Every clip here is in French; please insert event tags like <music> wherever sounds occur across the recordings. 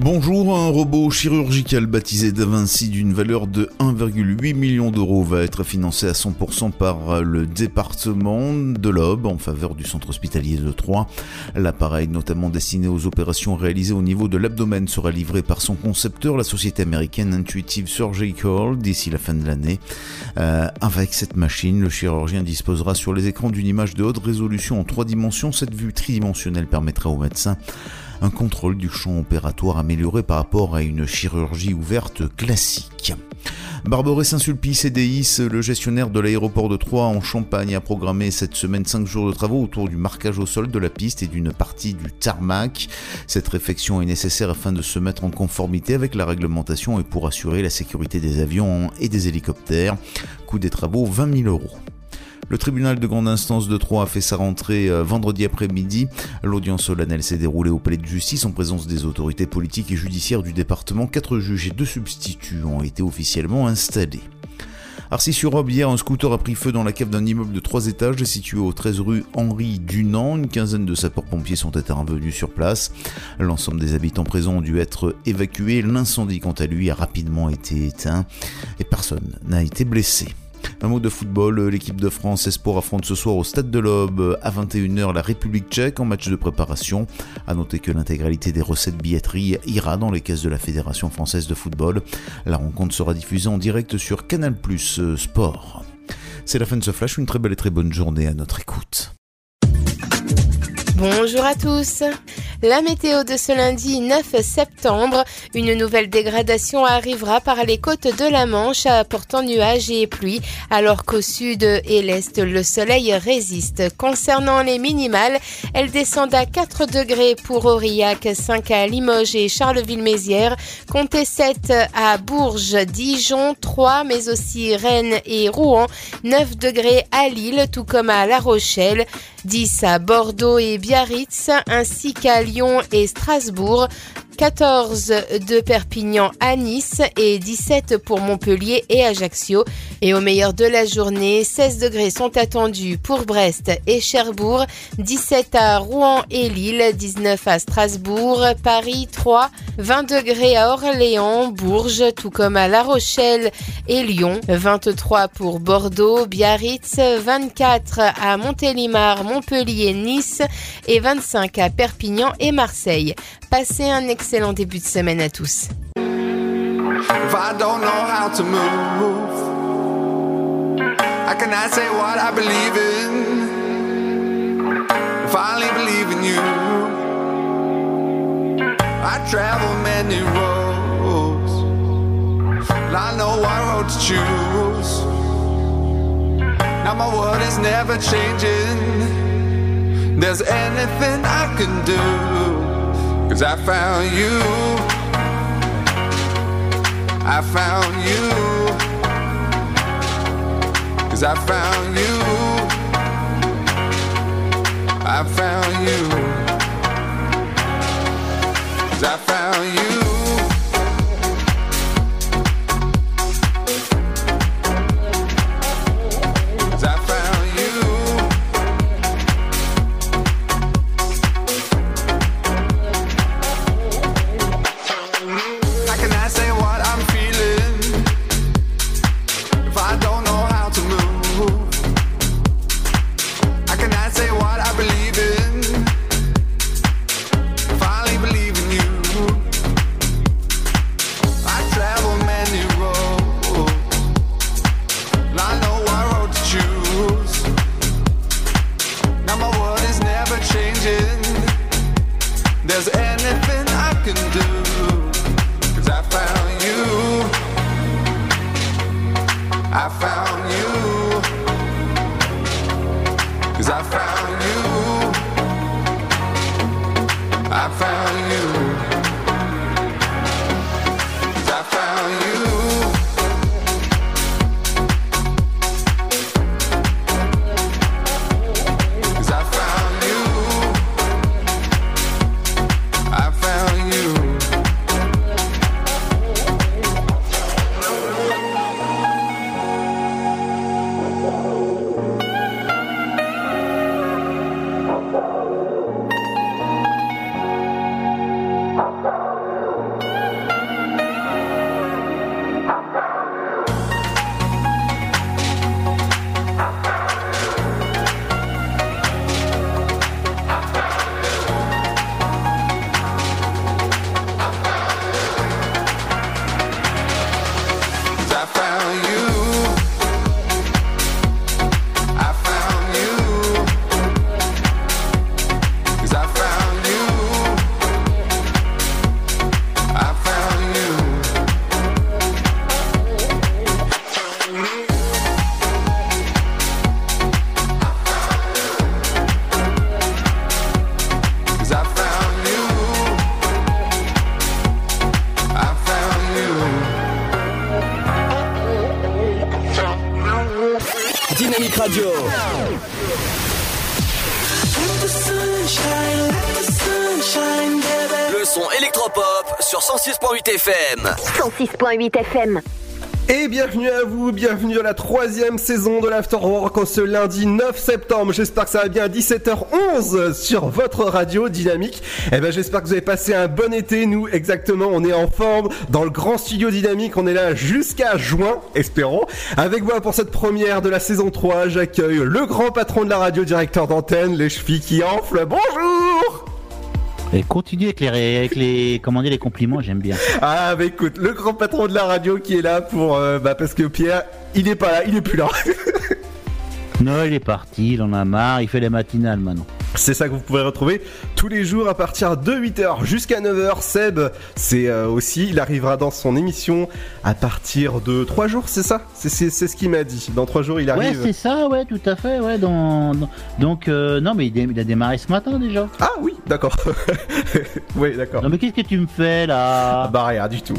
Bonjour, un robot chirurgical baptisé Da Vinci d'une valeur de 1,8 million d'euros va être financé à 100% par le département de l'Aube en faveur du centre hospitalier de Troyes. L'appareil, notamment destiné aux opérations réalisées au niveau de l'abdomen, sera livré par son concepteur, la société américaine Intuitive Surgical, d'ici la fin de l'année. Euh, avec cette machine, le chirurgien disposera sur les écrans d'une image de haute résolution en trois dimensions. Cette vue tridimensionnelle permettra aux médecins un contrôle du champ opératoire amélioré par rapport à une chirurgie ouverte classique. Barboré Saint-Sulpice et Deis, le gestionnaire de l'aéroport de Troyes en Champagne, a programmé cette semaine 5 jours de travaux autour du marquage au sol de la piste et d'une partie du tarmac. Cette réflexion est nécessaire afin de se mettre en conformité avec la réglementation et pour assurer la sécurité des avions et des hélicoptères. Coût des travaux 20 000 euros. Le tribunal de grande instance de Troyes a fait sa rentrée euh, vendredi après-midi. L'audience solennelle s'est déroulée au palais de justice en présence des autorités politiques et judiciaires du département. Quatre juges et deux substituts ont été officiellement installés. Arcis-sur-Aube, hier, un scooter a pris feu dans la cave d'un immeuble de 3 étages situé au 13 rue Henri Dunant. Une quinzaine de sapeurs-pompiers sont intervenus sur place. L'ensemble des habitants présents ont dû être évacués. L'incendie, quant à lui, a rapidement été éteint et personne n'a été blessé. Un mot de football, l'équipe de France Espoir affronte ce soir au Stade de l'Aube à 21h la République tchèque en match de préparation. A noter que l'intégralité des recettes billetterie ira dans les caisses de la Fédération française de football. La rencontre sera diffusée en direct sur Canal Plus Sport. C'est la fin de ce flash, une très belle et très bonne journée à notre écoute. Bonjour à tous. La météo de ce lundi 9 septembre, une nouvelle dégradation arrivera par les côtes de la Manche apportant nuages et pluie, alors qu'au sud et l'est, le soleil résiste. Concernant les minimales, elles descendent à 4 degrés pour Aurillac, 5 à Limoges et Charleville-Mézières, comptez 7 à Bourges, Dijon, 3, mais aussi Rennes et Rouen, 9 degrés à Lille, tout comme à La Rochelle, 10 à Bordeaux et Biarritz, ainsi qu'à Lyon et Strasbourg, 14 de Perpignan à Nice et 17 pour Montpellier et Ajaccio. Et au meilleur de la journée, 16 degrés sont attendus pour Brest et Cherbourg, 17 à Rouen et Lille, 19 à Strasbourg, Paris 3, 20 degrés à Orléans, Bourges, tout comme à La Rochelle et Lyon, 23 pour Bordeaux, Biarritz, 24 à Montélimar, Montpellier, Nice et 25 à Perpignan et Marseille. Passez un excellent début de semaine à tous. If I don't know how to move, I say what I believe in? I believe in you, I travel many roads, and I know what road to choose. Now my world is never changing. There's anything I can do, cause I found you. I found you. Cause I found you. I found you. 106.8 FM. Et bienvenue à vous, bienvenue dans la troisième saison de l'Afterwork en ce lundi 9 septembre. J'espère que ça va bien à 17h11 sur votre radio dynamique. Et ben j'espère que vous avez passé un bon été. Nous exactement, on est en forme dans le grand studio dynamique. On est là jusqu'à juin, espérons. Avec moi pour cette première de la saison 3, j'accueille le grand patron de la radio, directeur d'antenne, les chevilles qui enflent. Bonjour Et continue avec les, avec les, comment dire, les compliments, j'aime bien. Ah bah écoute, le grand patron de la radio qui est là pour... euh, bah parce que Pierre, il est pas là, il est plus là. <laughs> Non, il est parti, il en a marre, il fait les matinales maintenant. C'est ça que vous pouvez retrouver tous les jours à partir de 8h jusqu'à 9h. Seb, c'est euh, aussi, il arrivera dans son émission à partir de 3 jours, c'est ça? C'est ce qu'il m'a dit. Dans 3 jours, il Ouais, arrive. c'est ça, ouais, tout à fait, ouais. Dans, dans- donc, euh, non, mais il, a démarré ce matin déjà. ah oui, d'accord. <laughs> oui, d'accord. Non, mais qu'est-ce que tu me fais là? Ah bah rien du tout.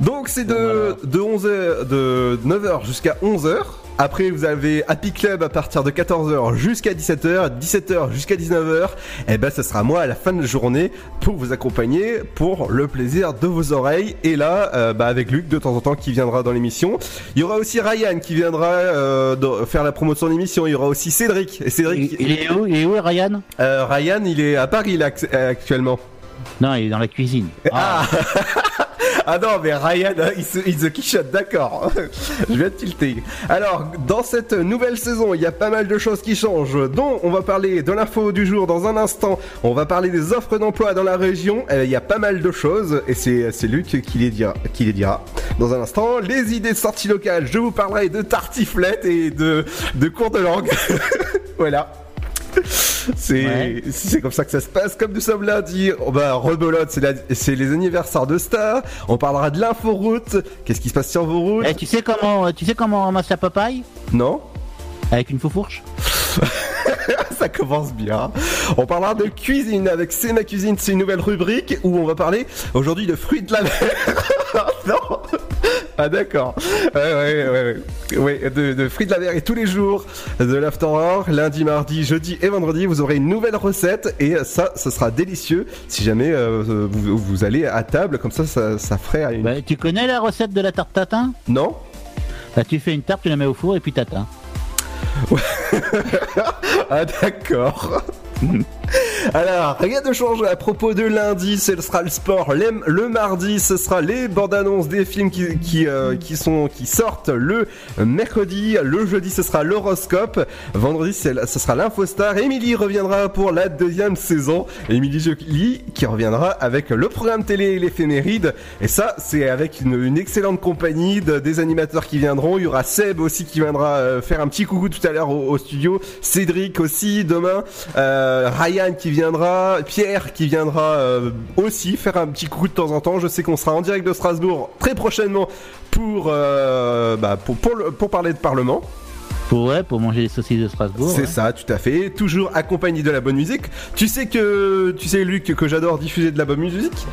Donc c'est de, de 11h, de 9h jusqu'à 11h. Après vous avez Happy Club à partir de 14h jusqu'à 17h, 17h jusqu'à 19h. Et ben ce sera moi à la fin de la journée pour vous accompagner pour le plaisir de vos oreilles. Et là, euh, bah, avec Luc de temps en temps qui viendra dans l'émission. Il y aura aussi Ryan qui viendra euh, de- faire la promotion de l'émission. Il y aura aussi Cédric. Et Cédric, il, il est où? Il est où, Ryan? Euh, Ryan, il est à Paris là, actuellement. Non, il est dans la cuisine. Ah Ah <laughs> non, mais Ryan, il se quichotte, d'accord. <laughs> Je viens de tilter. Alors, dans cette nouvelle saison, il y a pas mal de choses qui changent, dont on va parler de l'info du jour dans un instant. On va parler des offres d'emploi dans la région. Euh, Il y a pas mal de choses, et c'est c'est Luc qui les, dira, qui les dira. Dans un instant, les idées de sortie locale. Je vous parlerai de tartiflette et de, de cours de langue. <laughs> voilà. <laughs> C'est Ouais. c'est comme ça que ça se passe. Comme nous sommes lundi, oh bah, rebelote, c'est les anniversaires de Star. On parlera de l'inforoute. Qu'est-ce qui se passe sur vos routes? Eh, tu sais comment, tu sais comment on ramasse la papaye? Non Avec une faux-fourche <laughs> Ça commence bien. On parlera de cuisine avec C'est ma cuisine, c'est une nouvelle rubrique où on va parler aujourd'hui de fruits de la mer. <laughs> non Ah d'accord. Ouais, ouais, ouais, ouais. De, de fruits de la mer et tous les jours de l'afterwork, lundi, mardi, jeudi et vendredi, vous aurez une nouvelle recette et ça, ça sera délicieux si jamais euh, vous, vous allez à table, comme ça, ça, ça ferait une... Bah, Tu connais la recette de la tarte tatin? Non Bah, tu fais une tarte, tu la mets au four et puis tatin. <laughs> Ah d'accord. <laughs> Alors, rien ne change à propos de lundi, ce sera le sport. Le mardi, ce sera les bandes annonces des films qui, qui, euh, qui sont, qui sortent le mercredi. Le jeudi, ce sera l'horoscope. Vendredi, ce sera l'infostar. Émilie reviendra pour la deuxième saison. Émilie Jolie qui reviendra avec le programme télé et l'éphéméride. Et ça, c'est avec une, excellente compagnie de- des animateurs qui viendront. Il y aura Seb aussi qui viendra euh, faire un petit coucou tout à l'heure au, studio. Cédric aussi demain. Euh, qui viendra. Pierre qui viendra euh, aussi faire un petit coucou de temps en temps. Je sais qu'on sera en direct de Strasbourg très prochainement pour, euh, bah, pour, pour, le- pour parler de Parlement. Pour, ouais, pour manger les saucisses de Strasbourg. C'est ouais. ça, tout à fait. Toujours accompagné de la bonne musique. Tu sais que, tu sais Luc, que j'adore diffuser de la bonne musique?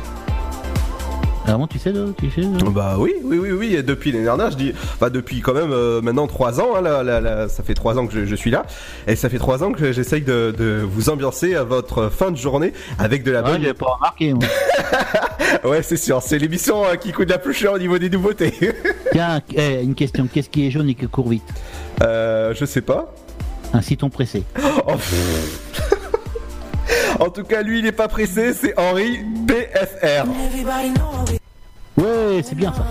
Vraiment, tu sais, tu sais. Bah oui, oui, oui, oui. et Depuis l'année dernière, je dis, enfin depuis quand même euh, maintenant trois ans. hein, là, là, là, ça fait trois ans que je, je suis là, et ça fait trois ans que j'essaye de, de vous ambiancer à votre fin de journée avec de la Ouais, bonne. j'avais pas remarqué. moi. <laughs> Ouais, c'est sûr. C'est l'émission euh, qui coûte la plus cher au niveau des nouveautés. <laughs> Tiens, eh, une question. Qu'est-ce qui est jaune et qui court vite? Euh, je sais pas. Un citron pressé. Oh. <laughs> en tout cas, lui, il est pas pressé. C'est Henri PFR. Ouais, c'est bien ça.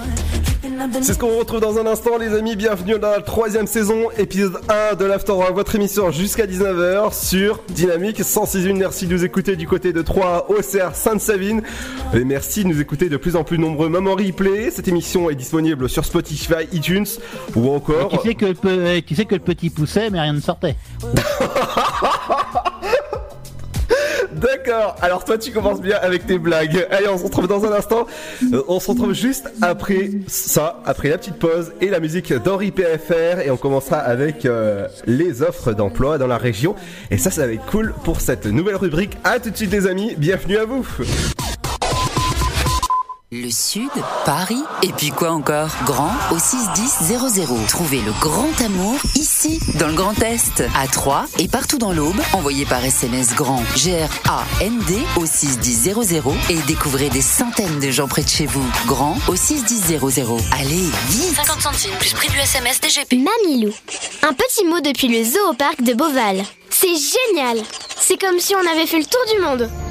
C'est ce qu'on retrouve dans un instant, les amis. Bienvenue dans la troisième saison, épisode 1 de l'After votre émission jusqu'à 19h sur Dynamique 106.1. Merci de nous écouter du côté de 3 Auxerre, Sainte-Savine. Et merci de nous écouter de plus en plus nombreux. Maman Replay, cette émission est disponible sur Spotify, iTunes ou encore. sais, que le, pe- tu sais que le petit poussait, mais rien ne sortait. <laughs> D'accord, alors toi tu commences bien avec tes blagues. Allez, on se retrouve dans un instant. Euh, on se retrouve juste après ça, après la petite pause et la musique d'Henri PFR. Et on commencera avec euh, les offres d'emploi dans la région. Et ça, ça va être cool pour cette nouvelle rubrique. À tout de suite, les amis. Bienvenue à vous. Le Sud, Paris, et puis quoi encore? Grand au 61000. Trouvez le grand amour ici, dans le Grand Est, à Troyes et partout dans l'Aube. Envoyez par SMS grand G-R-A-N-D au 61000 et découvrez des centaines de gens près de chez vous. Grand au 61000. Allez, vite 50 centimes plus prix du SMS DGP. Mamilou. Un petit mot depuis le zoo au parc de Beauval. C'est génial C'est comme si on avait fait le tour du monde.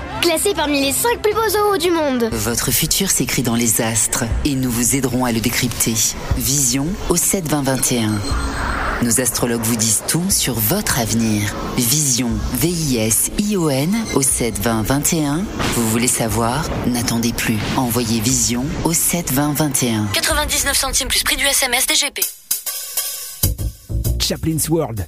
Classé parmi les 5 plus beaux zoos du monde. Votre futur s'écrit dans les astres et nous vous aiderons à le décrypter. Vision au 7 20 21. Nos astrologues vous disent tout sur votre avenir. Vision, V-I-S-I-O-N au 7 20 21. Vous voulez savoir? N'attendez plus. Envoyez Vision au 7 20 21. 99 centimes plus prix du SMS DGP. Chaplin's World.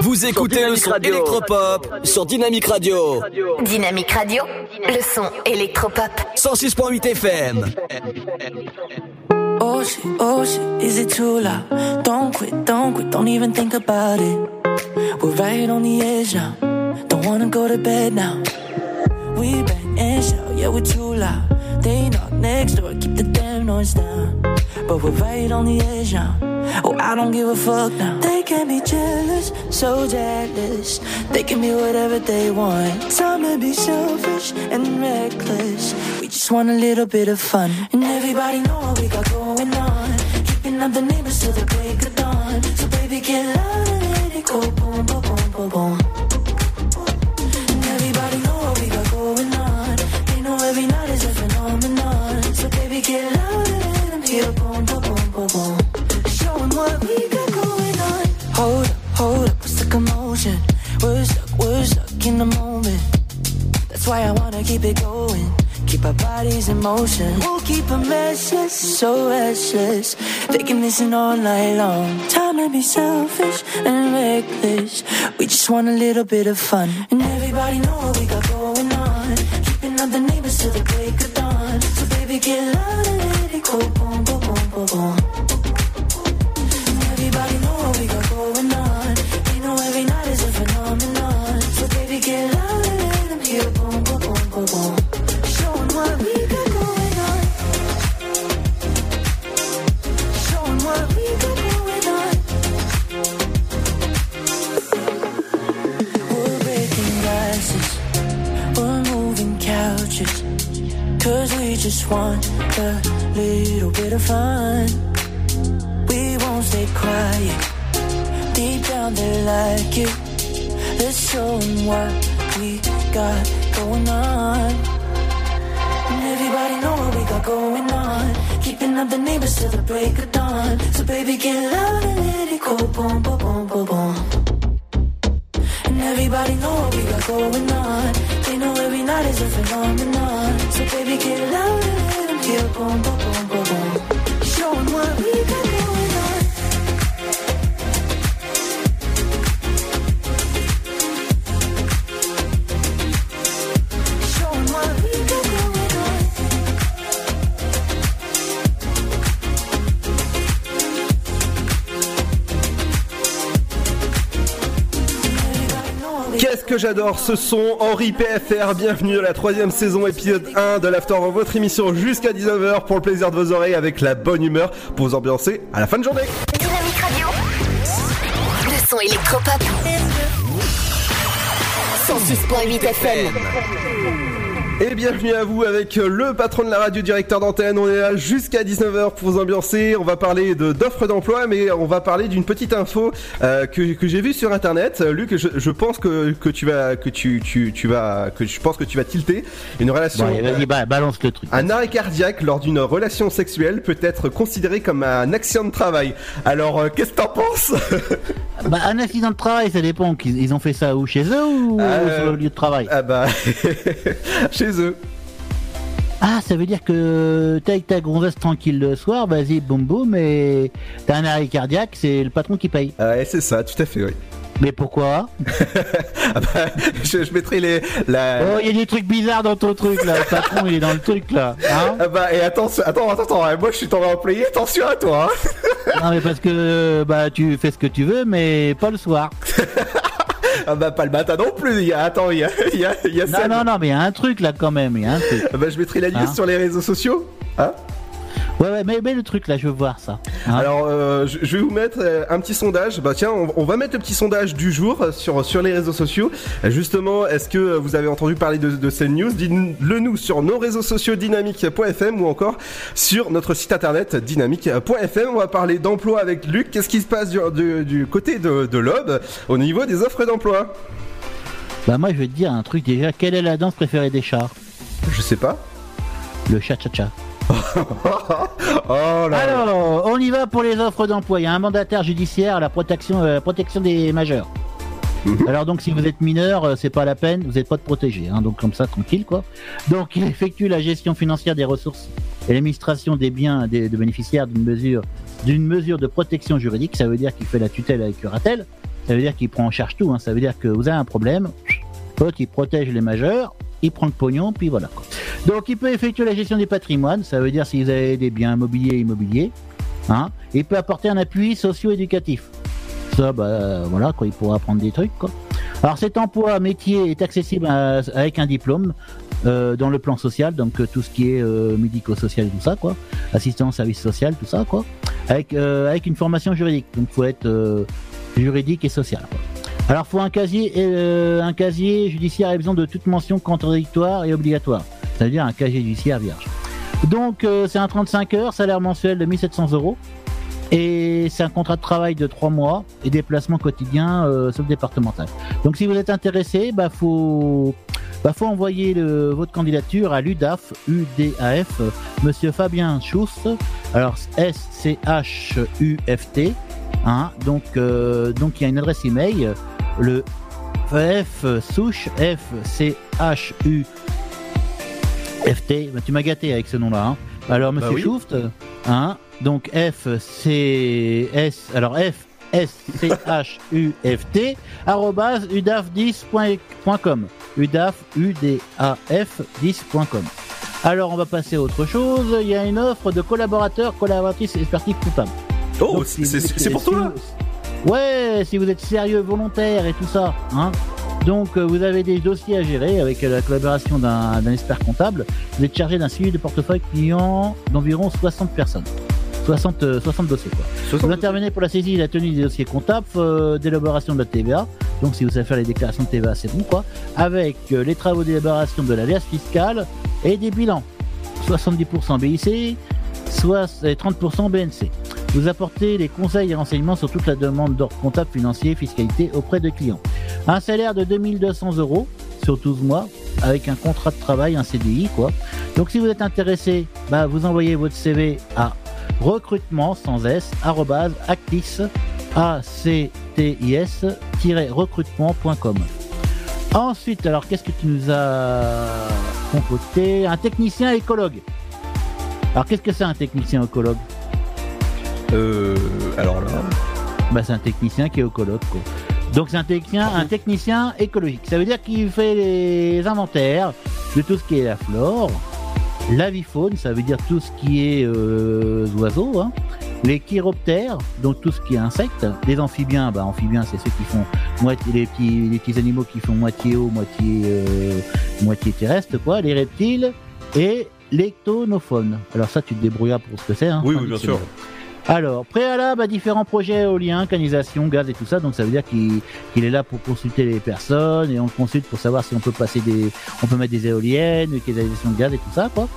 Vous écoutez le son électropop sur Dynamic Radio. Dynamique Radio, le son électropop. 106.8 FM. Oh shit, oh shit, is it too loud? Don't quit, don't quit, don't even think about it. We're right on the edge now. Don't wanna go to bed now. We bang and shout, yeah, we're too loud. They knock next door, keep the damn noise down. But we're right on the edge now. Oh, I don't give a fuck now. They can be jealous, so jealous. They can be whatever they want. Time to be selfish and reckless. We just want a little bit of fun. And everybody know what we got going on. Keeping up the neighbors till the break of dawn. So baby, get loud We're stuck, in the moment. That's why I wanna keep it going. Keep our bodies in motion. We'll keep them restless, so restless. They can listen all night long. Time to be selfish and reckless. We just want a little bit of fun. And everybody know what we got going on. Keeping up the neighbors till the break of dawn. So baby, get loud want a little bit of fun. We won't stay quiet. Deep down they like it. Let's show 'em what we got going on. And everybody know what we got going on. Keeping up the neighbors till the break of dawn. So baby, get loud and let it go. Boom, boom, boom, boom, boom. And everybody know what we got going on. They know every night is a phenomenon. So baby, get loud and let them hear. Boom, boom, boom, que j'adore ce son Henri PFR, bienvenue à la troisième saison épisode 1 de l'After votre émission jusqu'à 19h pour le plaisir de vos oreilles avec la bonne humeur pour vous ambiancer à la fin de journée. Dynamique Radio. Le son électropop. 106.8 FM. Et bienvenue à vous avec le patron de la radio, directeur d'antenne. On est là jusqu'à 19h pour vous ambiancer. On va parler de d'offres d'emploi, mais on va parler d'une petite info euh, que, que j'ai vue sur internet. Euh, Luc, je, je pense que, que tu vas que tu, tu, tu vas que je pense que tu vas tilter une relation. Bon, vas-y, ba- balance le truc. Un arrêt cardiaque lors d'une relation sexuelle peut être considéré comme un accident de travail. Alors, euh, qu'est-ce que t'en penses? Bah, un accident de travail, ça dépend. Ils ont fait ça où? Chez eux ou Euh, sur le lieu de travail? Ah bah, <laughs> chez eux. Ah, ça veut dire que t'es avec ta gonzesse tranquille le soir, vas-y, boum boum, et t'as un arrêt cardiaque, c'est le patron qui paye. Ouais, c'est ça, tout à fait, oui. Mais pourquoi? <laughs> Ah bah, je, je mettrai les la. Oh, il y a des trucs bizarres dans ton truc là, le patron il est dans le truc là. Hein? Ah bah et attends, attends, attends, ouais, moi je suis ton employé, attention à toi. hein. non mais parce que bah tu fais ce que tu veux, mais pas le soir. <laughs> Ah bah pas le matin non plus. Il y a, attends, il y a, <laughs> il y a, il y a Non, non, non, mais il y a un truc là quand même, il y a un truc. Ah bah je mettrai la news Hein sur les réseaux sociaux. Hein? Ouais, ouais, mais, mais le truc là, je veux voir ça. Hein Alors, euh, je, je vais vous mettre euh, un petit sondage. Bah tiens, on, on va mettre le petit sondage du jour euh, sur sur les réseaux sociaux. Justement, est-ce que vous avez entendu parler de, de cette news? Dites-le nous sur nos réseaux sociaux dynamique.fm ou encore sur notre site internet dynamique.fm. On va parler d'emploi avec Luc. Qu'est-ce qui se passe du, du- du côté de, de l'Aube au niveau des offres d'emploi? Bah moi je vais te dire un truc déjà, quelle est la danse préférée des chats? Je sais pas. Le cha-cha-cha. <laughs> Oh là Alors, on y va pour les offres d'emploi. Il y a un mandataire judiciaire à la protection, euh, protection des majeurs. Mhm. Alors donc si vous êtes mineur, euh, c'est pas la peine, vous n'êtes pas de protégé, hein, donc comme ça tranquille quoi. Donc il effectue la gestion financière des ressources et l'administration des biens des, de bénéficiaires d'une mesure d'une mesure de protection juridique. Ça veut dire qu'il fait la tutelle avec curatelle. Ça veut dire qu'il prend en charge tout. Hein. Ça veut dire que vous avez un problème, pote, il protège les majeurs, il prend le pognon, puis voilà. Donc il peut effectuer la gestion du patrimoine. Ça veut dire si vous avez des biens mobiliers et immobiliers. Hein. Il peut apporter un appui socio-éducatif. Ça, bah voilà, quoi, il pourra apprendre des trucs. Quoi. Alors cet emploi métier est accessible avec un diplôme euh, dans le plan social, donc euh, tout ce qui est euh, médico-social et tout ça, quoi, assistance, service social, tout ça, quoi, avec avec une formation juridique. Donc faut être juridique et social. Alors faut un casier euh, un casier judiciaire de toute mention contradictoire et obligatoire. Ça veut dire un casier judiciaire vierge. Donc euh, c'est un 35 heures, salaire mensuel de 1700 euros. Et c'est un contrat de travail de 3 mois et déplacement quotidien euh, sauf départemental. Donc si vous êtes intéressé, bah faut bah, faut envoyer votre candidature à l'UDAF, UDAF, Monsieur Fabien Schuss, alors S C H U F T, hein, donc euh, donc il y a une adresse email, le F souche F C H U F T, bah, tu m'as gâté avec ce nom-là. Hein. Alors Monsieur Bah oui. Schouft, hein, donc F C S, alors F S C H U F T arrobase udaf10.com udaf U D A F 10.com. Alors on va passer à autre chose. Il y a une offre de collaborateur, collaboratrice expertise comptable. Oh, c'est- pour toi vous- Ouais, si vous êtes sérieux, volontaire et tout ça, hein. Donc euh, vous avez des dossiers à gérer avec euh, la collaboration d'un expert comptable. Vous êtes chargé d'un suivi de portefeuille client d'environ 60 personnes. 60, euh, 60 dossiers quoi. vous intervenez pour la saisie et la tenue des dossiers comptables, euh, d'élaboration de la TVA. Donc si vous savez faire les déclarations de TVA, c'est bon quoi. Avec euh, les travaux d'élaboration de l'alias fiscale et des bilans. 70% BIC, soit et 30% BNC. Vous apportez les conseils et renseignements sur toute la demande d'ordre comptable, financier, fiscalité auprès de clients. Un salaire de 2200 euros sur 12 mois avec un contrat de travail, un CDI quoi. Donc si vous êtes intéressé, bah, vous envoyez votre CV à recrutement sans s actis actis recrutement.com. Ensuite, alors qu'est-ce que tu nous as concocté Un technicien écologue. Alors qu'est-ce que c'est un technicien écologue? Euh. Alors là. Bah c'est un technicien qui est écologue quoi. Donc c'est un technicien, un technicien écologique. Ça veut dire qu'il fait les inventaires de tout ce qui est la flore, la vie faune, ça veut dire tout ce qui est euh, oiseaux, hein. les chiroptères, donc tout ce qui est insectes, les amphibiens, bah amphibiens c'est ceux qui font moitié les petits les petits animaux qui font moitié eau, moitié euh, moitié terrestre quoi, les reptiles et l'ectonophones. Alors ça tu te débrouillas pour ce que c'est hein. Oui, oui, bien sûr. Alors, préalable à différents projets éoliens, canalisation, gaz et tout ça, donc ça veut dire qu'il est là pour consulter les personnes et on le consulte pour savoir si on peut passer des, on peut mettre des éoliennes, des canalisations de gaz et tout ça, quoi.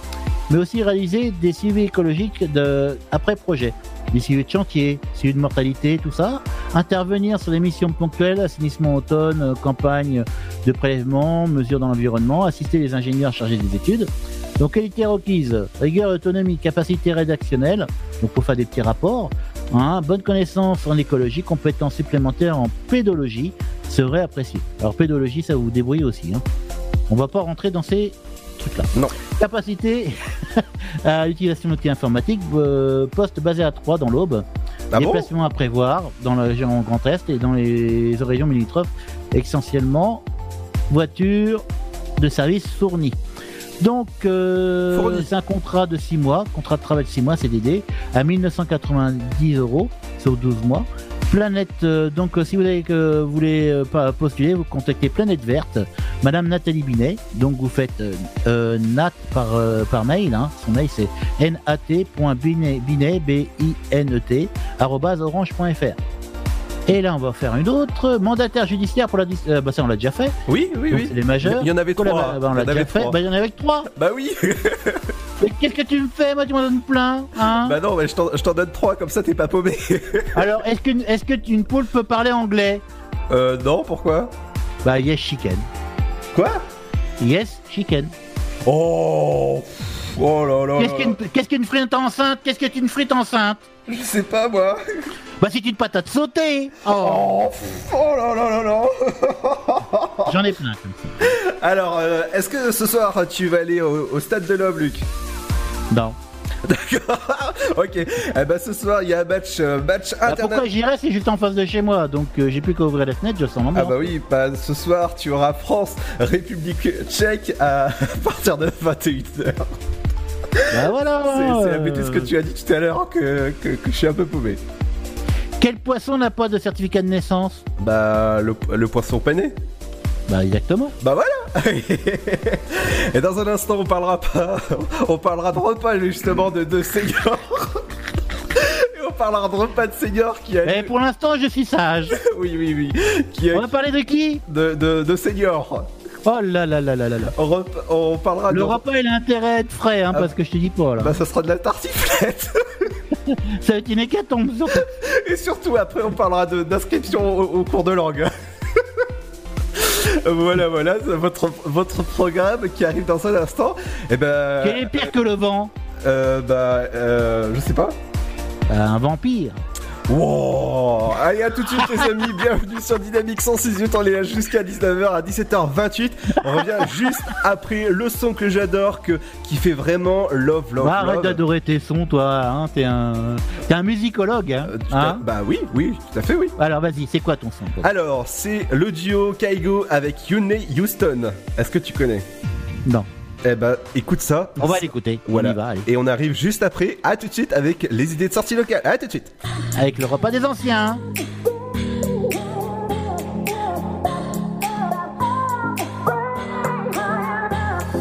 Mais aussi réaliser des suivis écologiques de, après projet, des suivis de chantier, suivis de mortalité, tout ça. Intervenir sur les missions ponctuelles, assainissement automne, campagne de prélèvement, mesures dans l'environnement, assister les ingénieurs chargés des études. Donc qualité requise, rigueur et autonomie, capacité rédactionnelle, donc pour faire des petits rapports, hein, bonne connaissance en écologie, compétences supplémentaires en pédologie serait apprécié. Alors pédologie, ça vous débrouille aussi. Hein. On va pas rentrer dans ces trucs-là. Non. Capacité <laughs> à l'utilisation d'outils informatiques, euh, poste basé à 3 dans l'Aube. Ah bon? Déplacement à prévoir dans la région Grand Est et dans les régions limitrophes, essentiellement voiture de service fournie. Donc, euh, c'est un contrat de 6 mois, contrat de travail de 6 mois, CDD, à 1990 euros sur 12 mois. Planète, euh, donc euh, si vous, avez, voulez postuler, vous contactez Planète Verte, Madame Nathalie Binet. Donc vous faites nat par, par mail, hein. son mail c'est nat.binet, binet, arobase orange.fr. Et là, on va faire une autre mandataire judiciaire pour la. euh, bah, ça, on l'a déjà fait. Oui, oui, Donc, oui. les majeurs. Il y en avait trois. bah, on l'a déjà fait. trois. Bah, il y en avait que trois. Bah oui. <laughs> Mais qu'est-ce que tu me fais? Moi, tu m'en donnes plein. Hein? Bah non, mais je t'en donne trois, comme ça t'es pas paumé. <laughs> Alors, est-ce qu'une est que une poule peut parler anglais? Euh, non, pourquoi? Bah, yes, she can. Quoi? Yes, she can. Oh Oh là là Qu'est-ce là qu'une qu'est-ce qu'une frite enceinte? Qu'est-ce que une frite enceinte? Je sais pas, moi. Bah, c'est une patate sautée. Oh, Oh, oh là là là là j'en ai plein comme ça. Alors, euh, est-ce que ce soir tu vas aller au, au stade de l'Aube, Luc? Non. D'accord. <laughs> ok. Eh ben ce soir il y a un match, euh, match Bah, pourquoi j'irais C'est juste en face de chez moi, donc euh, j'ai plus qu'à ouvrir la fenêtre, je sens Ah l'ambiance. bah oui, bah, ce soir tu auras France, République tchèque à <laughs> partir de 21h. Bah voilà. C'est de ce que tu as dit tout à l'heure que, que, que je suis un peu paumé. Quel poisson n'a pas de certificat de naissance? Bah le, le poisson pané Bah exactement. Bah voilà <laughs> Et dans un instant on parlera pas on parlera de repas justement de deux seniors <laughs> Et on parlera de repas de seniors qui a Et pour l'instant, je suis sage. <laughs> Oui oui oui qui a On va parler de qui? De, de, de seniors Oh là là là là là là. on, parlera Le de repas, il a intérêt à être frais, hein, Ah. parce que je te dis pas, là. Bah ça sera de la tartiflette <laughs> Ça va être une hécatombe, surtout. <laughs> Et surtout après on parlera d'inscription au, au cours de langue. <laughs> voilà voilà votre votre programme qui arrive dans un instant. Et ben Quel est pire que le vent euh, bah euh, je sais pas. Bah, Un vampire. Wow Allez à tout de suite les amis, bienvenue sur Dynamique 106 on est là jusqu'à 19h à 17h28. On revient <laughs> juste après le son que j'adore, que qui fait vraiment love love Bah, arrête love. d'adorer tes sons, toi. Hein, T'es un, t'es un musicologue, hein. Euh, hein bah oui, oui, tout à fait oui. Alors vas-y, c'est quoi ton son toi? Alors, c'est le duo Kaigo avec Yune Houston. Est-ce que tu connais? Non. Eh ben, écoute ça. On va l'écouter. Voilà. On y va, allez. Et on arrive juste après. À tout de suite avec les idées de sortie locale. À tout de suite. Avec le repas des anciens.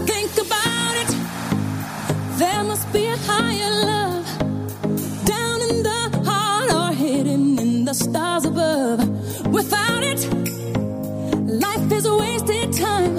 Think about it. There must be a higher love down in the heart or hidden in the stars above. Without it, life is a wasted time.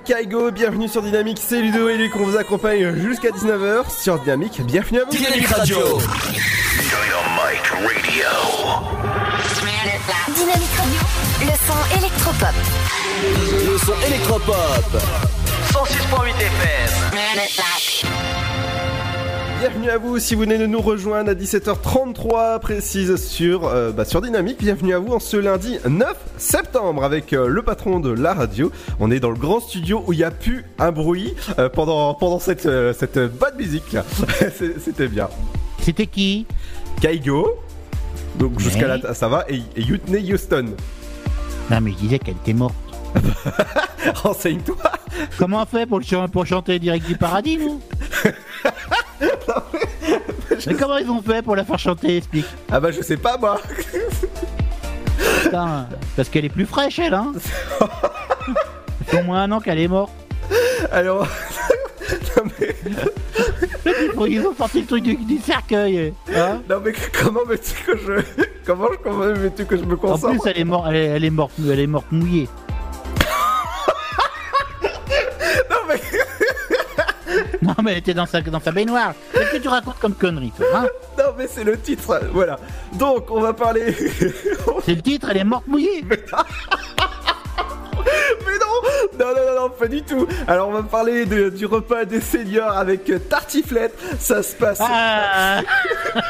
Avec Kaigo, bienvenue sur Dynamique, c'est Ludo et Luc, on vous accompagne jusqu'à 19h sur Dynamique, bienvenue à vous Dynamique Radio. Dynamic Radio. Dynamique Radio, le son électropop. Le son électropop. 106.8 FM. Bienvenue à vous si vous venez de nous rejoindre à 17h33 précise sur, euh, bah, sur Dynamique. Bienvenue à vous en ce lundi 9 septembre avec euh, le patron de la radio. On est dans le grand studio où il n'y a plus un bruit euh, pendant, pendant cette, euh, cette bonne musique. <laughs> C'était bien. C'était qui? Kaigo. Donc jusqu'à là ça va. Et, et Whitney Houston. Non, mais je disais qu'elle était morte. <laughs> Renseigne-toi. Comment on fait pour, pour chanter direct du paradis, nous <laughs> Mais comment ils ont fait pour la faire chanter? Explique. Ah bah je sais pas moi. Putain, parce qu'elle est plus fraîche, elle, hein <laughs> Ça fait au moins un an qu'elle est morte. Alors. Ils ont sorti le truc du, du cercueil. hein non mais comment veux-tu que je. Comment, je- comment veux-tu que je me en concentre plus, elle est, morte, elle, est, elle est morte, elle est morte mouillée. <laughs> Non mais elle était dans sa, dans sa baignoire. Qu'est-ce que tu racontes comme connerie, toi hein <laughs> Non mais c'est le titre, voilà. Donc on va parler. <laughs> C'est le titre, elle est morte mouillée. Mais non Non, non, non, non, pas du tout Alors on va parler de- du repas des seniors avec tartiflette. Ça se passe... Ah.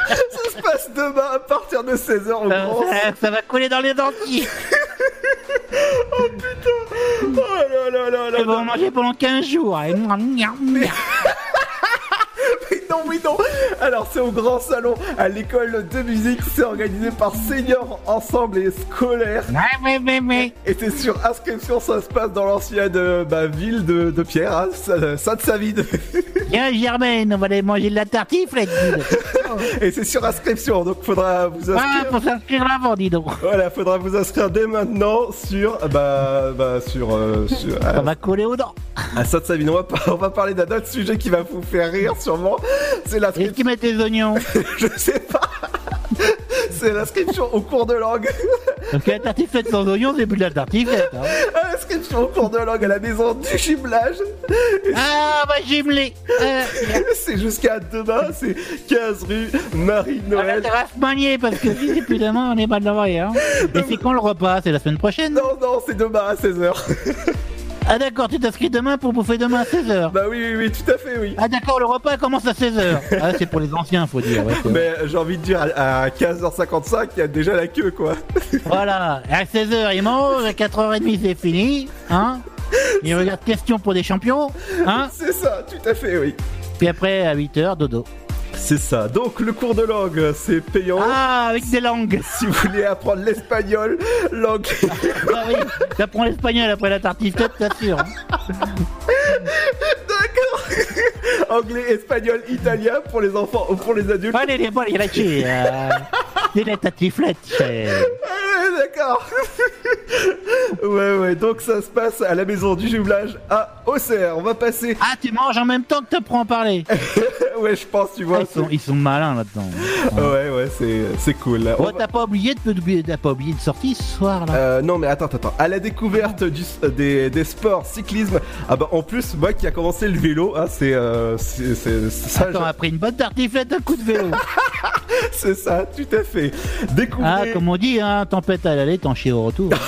ça se passe demain à partir de 16h au Ça, grand... ça- ça va coller dans les dentiers. <laughs> Oh putain. Oh là là là là. Ils vont manger pendant 15 jours. Et <laughs> Oui, non, oui, non Alors c'est au grand salon à l'école de musique, c'est organisé par Senior Ensemble et Scolaire. Et c'est sur inscription, ça se passe dans l'ancienne euh, bah, ville de, de Pierre, hein, Sa- Sainte-Savide. Tiens, <laughs> Germaine, on va aller manger de la tartiflette. <laughs> Et c'est sur inscription, donc faudra vous Ah, inscrire. faut s'inscrire avant, dis donc. Voilà, faudra vous inscrire dès maintenant sur bah bah sur, euh, sur Ça va coller aux dents. à Sainte-Savine. On <laughs> on va parler d'un autre sujet qui va vous faire rire sûrement. C'est Est-ce l'inscription. qu'ils mettent des oignons <laughs> Je sais pas. C'est l'inscription au cours de langue. Parce que la tartiflette sans oignons, c'est plus de la tartiflette. Hein. L'inscription au cours de langue à la maison du jumelage. Ah, bah jumelé. Euh, C'est jusqu'à demain, c'est 15 rue Marie-Noël. ça va se manier parce que si c'est plus demain, on est mal d'envoyer. Hein. Et c'est quand le repas? C'est la semaine prochaine? Non, non, c'est demain à 16h. Ah d'accord, tu t'inscris demain pour bouffer demain à 16h. Bah oui, oui, oui, tout à fait, oui. Ah d'accord, le repas commence à 16h. Ah, c'est pour les anciens, faut dire. ouais. Mais j'ai envie de dire, à à 15h55, il y a déjà la queue, quoi. <laughs> Voilà, à 16h, ils mangent, à 4h30, c'est fini. Hein Ils regardent question pour des champions. Hein C'est ça, tout à fait, oui. Puis après, à 8h, dodo. C'est ça. Donc, le cours de langue, c'est payant. Ah, avec des langues. <laughs> Si vous voulez apprendre l'espagnol, l'anglais. <laughs> Ah oui, t'apprends l'espagnol après la tartiflette, t'assures. D'accord. Anglais, espagnol, italien pour les enfants ou pour les adultes. Allez, les balles, il y a la c'est la tartiflette. c'est- Ah ouais, d'accord. <laughs> ouais, ouais. Donc, ça se passe à la maison du jumelage à Auxerre. On va passer. Ah, tu manges en même temps que t'apprends à parler. <laughs> ouais, je pense, tu vois. Ah, ils, sont, ils sont malins là-dedans. Ouais, ouais, c'est, c'est cool. là. On Oh, va- t'as pas oublié de t'as pas oublié de sortie ce soir là? Euh, non mais attends, attends. À la découverte du, des, des sports cyclisme, ah bah en plus moi qui a commencé le vélo, hein, c'est, euh, c'est, c'est- c'est ça, Attends, après une bonne tartiflette, un coup de vélo. <laughs> c'est ça, tout à fait. Découvrez. Ah, comme on dit, hein, tempête à l'aller, t'en chies au retour. <laughs>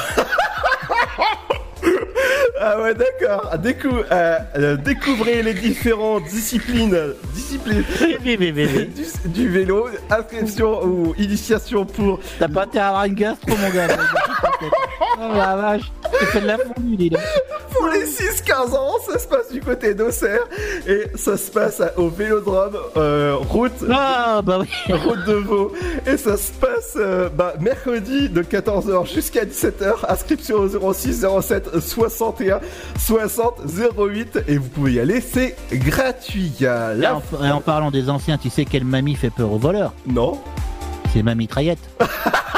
Ah ouais, d'accord. Décou- euh, euh, découvrez les différentes disciplines, disciplines du, du vélo, inscription ou initiation pour. T'as pas intérêt à avoir une gastro, mon gars. Oh la vache, tu fais de la fondue, dis donc. Pour les 6-15 ans, ça se passe du côté d'Auxerre et ça se passe au Vélodrome, euh, route, Ah, bah oui. <laughs> route de Vaux. Et ça se passe euh, bah, mercredi de 14h jusqu'à 17h. Inscription au 06 07 61 60 08 et vous pouvez y aller, c'est gratuit. Là, Là, en, en parlant des anciens, tu sais quelle mamie fait peur aux voleurs non. C'est Mamie Traillette. <laughs>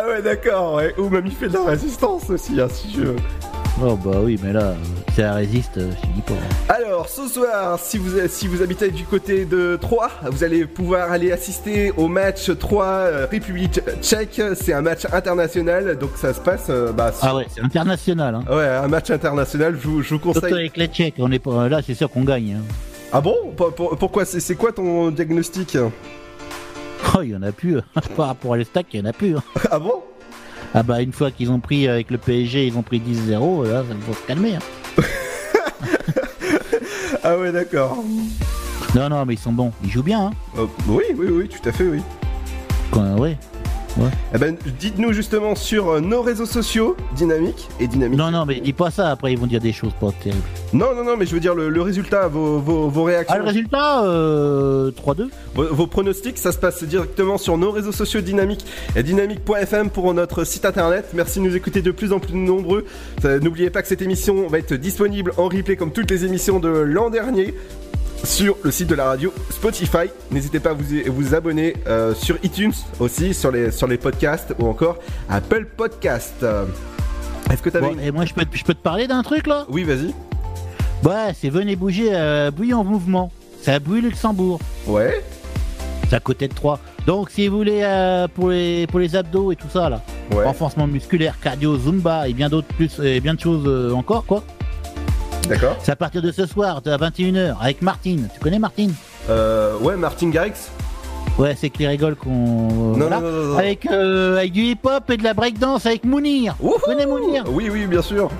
Ah ouais, d'accord. Ouais. Ou même il fait de la résistance aussi, hein, si je veux. Oh bah oui, mais là, si elle résiste, euh, je dis pas. Alors, ce soir, si vous, si vous habitez du côté de Troyes, vous allez pouvoir aller assister au match 3 euh, République tchèque. C'est un match international, donc ça se passe. euh, bah, sur- Ah ouais, c'est international. Hein. Ouais, un match international, je vous, je vous Surtout conseille. avec les Tchèques, on est pas là, c'est sûr qu'on gagne. hein. Ah bon? Pour- pour- Pourquoi C'est c'est quoi ton diagnostic? <laughs> Oh, il y en a plus. <laughs> Par rapport à les stacks, il y en a plus. hein. <laughs> Ah bon? Ah bah une fois qu'ils ont pris avec le PSG, ils ont pris 10-0, là, ça faut se calmer. hein. Ah ouais, d'accord. Non, non, mais ils sont bons. Ils jouent bien. Hein. Euh, oui, oui, oui, tout à fait, oui. Quoi, ouais. Ouais. Eh ben, dites-nous justement sur euh, nos réseaux sociaux, Dynamique et Dynamique. Non, non, mais dis pas ça, après ils vont dire des choses pas terribles. Non, non, non, mais je veux dire le, le résultat, vos, vos, vos réactions. Ah, le résultat, euh, 3-2 Vos, vos pronostics, ça se passe directement sur nos réseaux sociaux Dynamique et dynamique.fm pour notre site internet. Merci de nous écouter de plus en plus nombreux. Ça, N'oubliez pas que cette émission va être disponible en replay comme toutes les émissions de l'an dernier sur le site de la radio Spotify. N'hésitez pas à vous, vous abonner euh, sur iTunes aussi, sur les, sur les podcasts ou encore Apple Podcast. Est-ce que tu Bon, Et moi, je peux, te- je peux te parler d'un truc là? Oui, vas-y. Ouais, c'est venez bouger euh, Bouille en mouvement. C'est à Bouille Luxembourg. Ouais. C'est à côté de Troyes. Donc, si vous voulez euh, pour, les, pour les abdos et tout ça là, Ouais. renforcement musculaire, cardio, zumba et bien d'autres plus, et bien de choses euh, encore quoi. D'accord. C'est à partir de ce soir, à 21h, avec Martine. Tu connais Martine? Euh, ouais, Martin Garrix. Ouais, c'est que les rigoles qu'on. Non, voilà. non, non. Avec, euh, avec du hip-hop et de la breakdance avec Mounir. Tu connais Mounir? Oui, oui, bien sûr.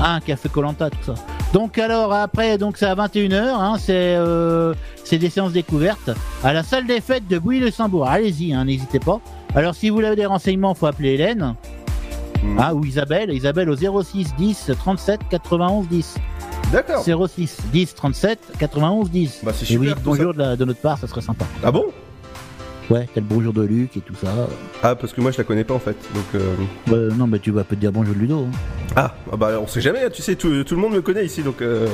Ah, Café Colanta, tout ça. Donc alors après, donc c'est à 21h, hein, c'est euh, c'est des séances découvertes à la salle des fêtes de Bouilly-le-Sambour. Allez-y, hein, n'hésitez pas. Alors si vous avez des renseignements, faut appeler Hélène. Hmm. Ah, ou Isabelle, Isabelle au 06 10 37 91 10. D'accord. 06 10 37 91 10. Bah, c'est et vous super, dites bonjour de, la- de notre part, ça serait sympa. Ah bon? Ouais, t'as le bonjour de Luc et tout ça. Ah, parce que moi je la connais pas en fait. Donc. euh, Bah, non, mais tu vas peut-être dire bonjour de Ludo. hein. Ah, ah bah on sait jamais, tu sais, tout, tout le monde me connaît ici donc. euh,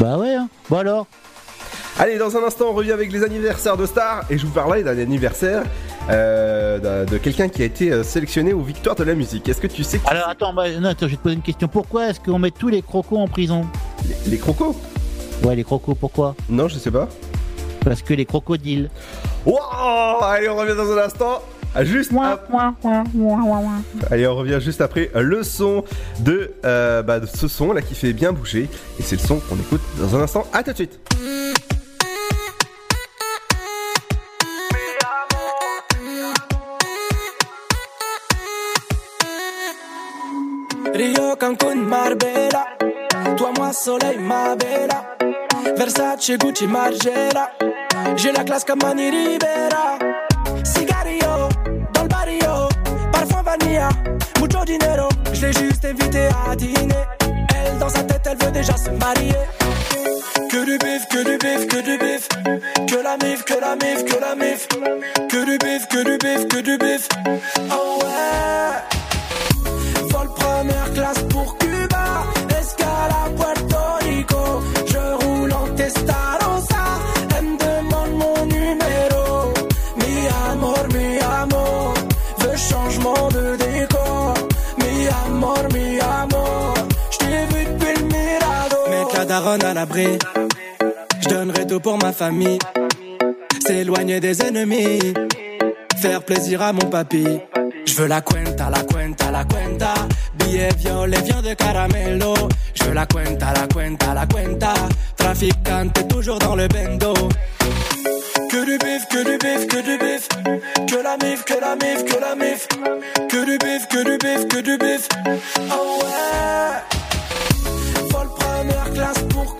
Bah ouais, hein. Bon alors Allez, dans un instant, on revient avec les anniversaires de stars et je vous parlais d'un anniversaire euh, de quelqu'un qui a été euh, sélectionné aux victoires de la musique. Est-ce que tu sais qui Alors attends, bah, non, attends, je vais te poser une question. Pourquoi est-ce qu'on met tous les crocos en prison? Les, les crocos? Ouais, les crocos, pourquoi? Non, je sais pas. Parce que les crocodiles. Wow Allez, on revient dans un instant. Juste ap- Allez, on revient juste après le son de, euh, bah, de ce son là qui fait bien bouger. Et c'est le son qu'on écoute dans un instant. À tout de suite. Rio, Cancun, Marbella. Toi, moi, soleil, ma bella. Versace, Gucci, Margiela. J'ai la classe comme Mani Rivera. Cigarillo, dans le barrio. Parfum vanilla, mucho dinero. Je l'ai juste invité à dîner. Elle, dans sa tête, elle veut déjà se marier. Que du bif, que du bif, que du bif. Que la mif, que la mif, que la mif. Que du bif, que du bif, que du bif. Oh ouais. À l'abri, je donnerai tout pour ma famille. S'éloigner des ennemis, faire plaisir à mon papy. Je veux la cuenta, la cuenta, la cuenta. Billets violets, viande de caramelo. Je veux la cuenta, la cuenta, la cuenta. Traficante, toujours dans le bendo. Que du bif, que du bif, que du bif. Que la mif, que la mif, que la mif. Que du bif, que du bif, que du bif. Oh ouais. Première classe pour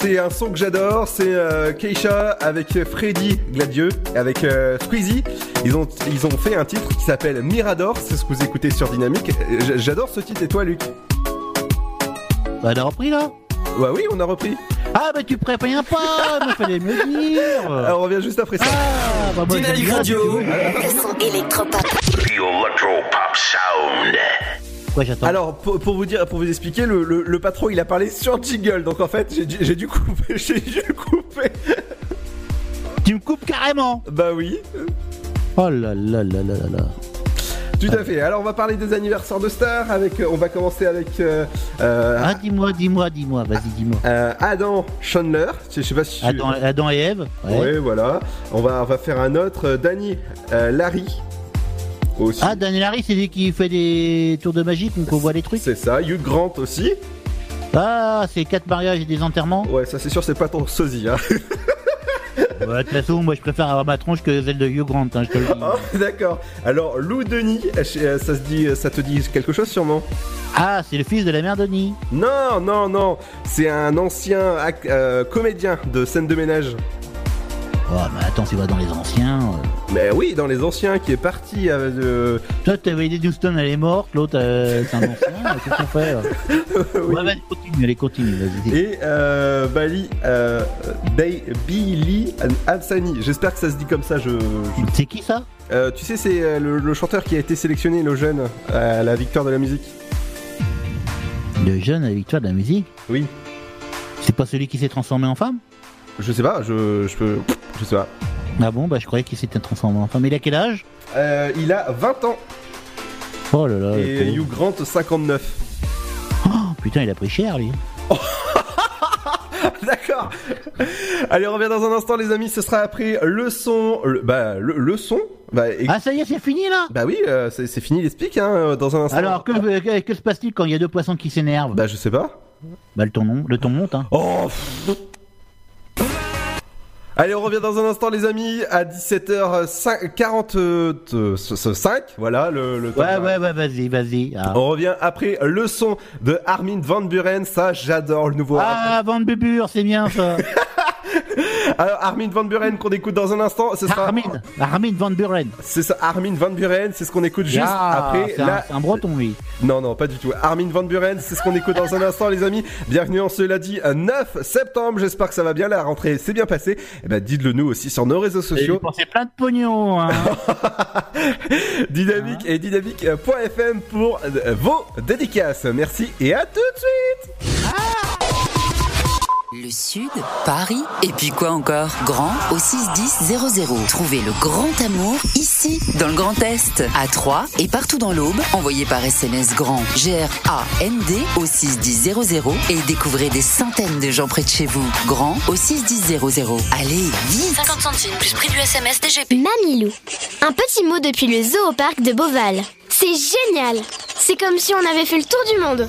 c'est un son que j'adore. C'est euh, Keisha avec Freddy Gladieux, avec euh, Squeezie. Ils ont, ils ont fait un titre qui s'appelle Mirador. C'est ce que vous écoutez sur Dynamique. J- J'adore ce titre. Et toi, Luc? Bah, on a repris là Ouais, oui, on a repris. Ah, bah tu préviens pas, il fallait me dire Alors, on revient juste après ça. Ah, bah, moi, Dynamique Radio. Le son électropop. The Electropop Sound. J'attends. Alors, pour, pour vous dire, pour vous expliquer, le, le, le patron, il a parlé sur Jiggle. Donc, en fait, j'ai dû- couper. <laughs> J'ai dû couper. Tu me coupes carrément Bah oui. Oh là là là là là là. Tout à fait. Alors, on va parler des anniversaires de stars. Avec, euh, on va commencer avec euh, euh, Ah, dis-moi, dis-moi, dis-moi, vas-y, dis-moi. euh, Adam Chandler. Je sais pas si tu... Adam, et Ève Ouais. voilà. On va, on va faire un autre. euh, Danny Larry. Aussi. Ah, Daniel Harry, c'est lui qui fait des tours de magie, qu'on voit les trucs C'est ça. Hugh Grant aussi. Ah, c'est quatre mariages et des enterrements Ouais, ça c'est sûr, c'est pas ton sosie. Hein. <laughs> Ouais, De toute façon, moi je préfère avoir ma tronche que celle de Hugh Grant, hein, je te le dis. <laughs> Oh, D'accord. Alors, Lou Denis, euh, ça, se dit, ça te dit quelque chose sûrement? Ah, c'est le fils de la mère Denis. Non, non, non. C'est un ancien euh, comédien de scène de ménage. Oh, mais attends, c'est pas dans les anciens. euh. Mais oui, dans les anciens, qui est parti euh. Toi, t'avais dit Houston, elle est morte, l'autre, euh, c'est un ancien, euh, qu'est-ce qu'on fait <laughs> là Ouais, vas-y, continue, allez, continue, vas-y. Et euh, Bali, euh, Bay- Billy Hassani. J'espère que ça se dit comme ça. Je. je- C'est qui ça? Euh, tu sais, c'est euh, le, le chanteur qui a été sélectionné, le jeune, à la victoire de la musique. Le jeune à la victoire de la musique? Oui. C'est pas celui qui s'est transformé en femme? Je sais pas, je, je peux. Je sais pas. Ah bon, bah je croyais qu'il s'était transformé en femme. Il a quel âge? Euh, il a 20 ans Oh là là. et. Hugh Grant 59. Oh, putain, il a pris cher lui. <laughs> D'accord. Allez, on revient dans un instant, les amis. Ce sera après le son. Le, bah, le, le son. Bah, et- Ah ça y est, c'est fini là? Bah oui, euh, c'est fini les speaks, hein, dans un instant. Alors, que, que, que se passe-t-il quand il y a deux poissons qui s'énervent? Bah, je sais pas. Bah le ton, le ton monte, hein. Oh Allez, on revient dans un instant, les amis, à 17h45. Voilà, le, le temps. Ouais, ouais, ouais, vas-y, vas-y. Ah, On revient après le son de Armin Van Buren. Ça, j'adore le nouveau. ah Van Bubur, c'est bien ça. <laughs> Alors, Armin Van Buren qu'on écoute dans un instant. Ce sera... Armin, Armin Van Buren. C'est ça, Armin Van Buren, c'est ce qu'on écoute juste Ah, après c'est un- la c'est un breton lui. Non, non, pas du tout. Armin Van Buren, c'est ce qu'on écoute dans un instant, les amis. Bienvenue en ce lundi euh, 9 septembre. J'espère que ça va bien. La rentrée s'est bien passée. Et ben, dites-le nous aussi sur nos réseaux sociaux. dépensé plein de pognon. Hein. <laughs> Dynamique et dynamique.fm pour euh, vos dédicaces. Merci et à tout de suite. Le Sud, Paris, et puis quoi encore? Grand au 61000. Trouvez le grand amour ici, dans le Grand Est, à Troyes et partout dans l'Aube. Envoyez par SMS grand G-R-A-N-D au 61000 et découvrez des centaines de gens près de chez vous. Grand au 61000. Allez, vite 50 centimes plus prix du SMS DGP. Mamilou. Un petit mot depuis le zoo au parc de Beauval. C'est génial C'est comme si on avait fait le tour du monde.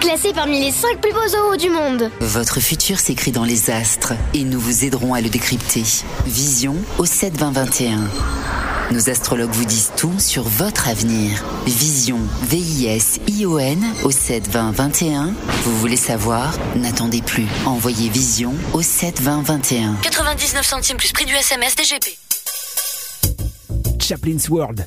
Classé parmi les 5 plus beaux zoos du monde. Votre futur s'écrit dans les astres et nous vous aiderons à le décrypter. Vision au 7 20 21. Nos astrologues vous disent tout sur votre avenir. Vision, V-I-S-I-O-N au 7 20 21. Vous voulez savoir? N'attendez plus. Envoyez Vision au 7 20 21. 99 centimes plus prix du SMS DGP. Chaplin's World.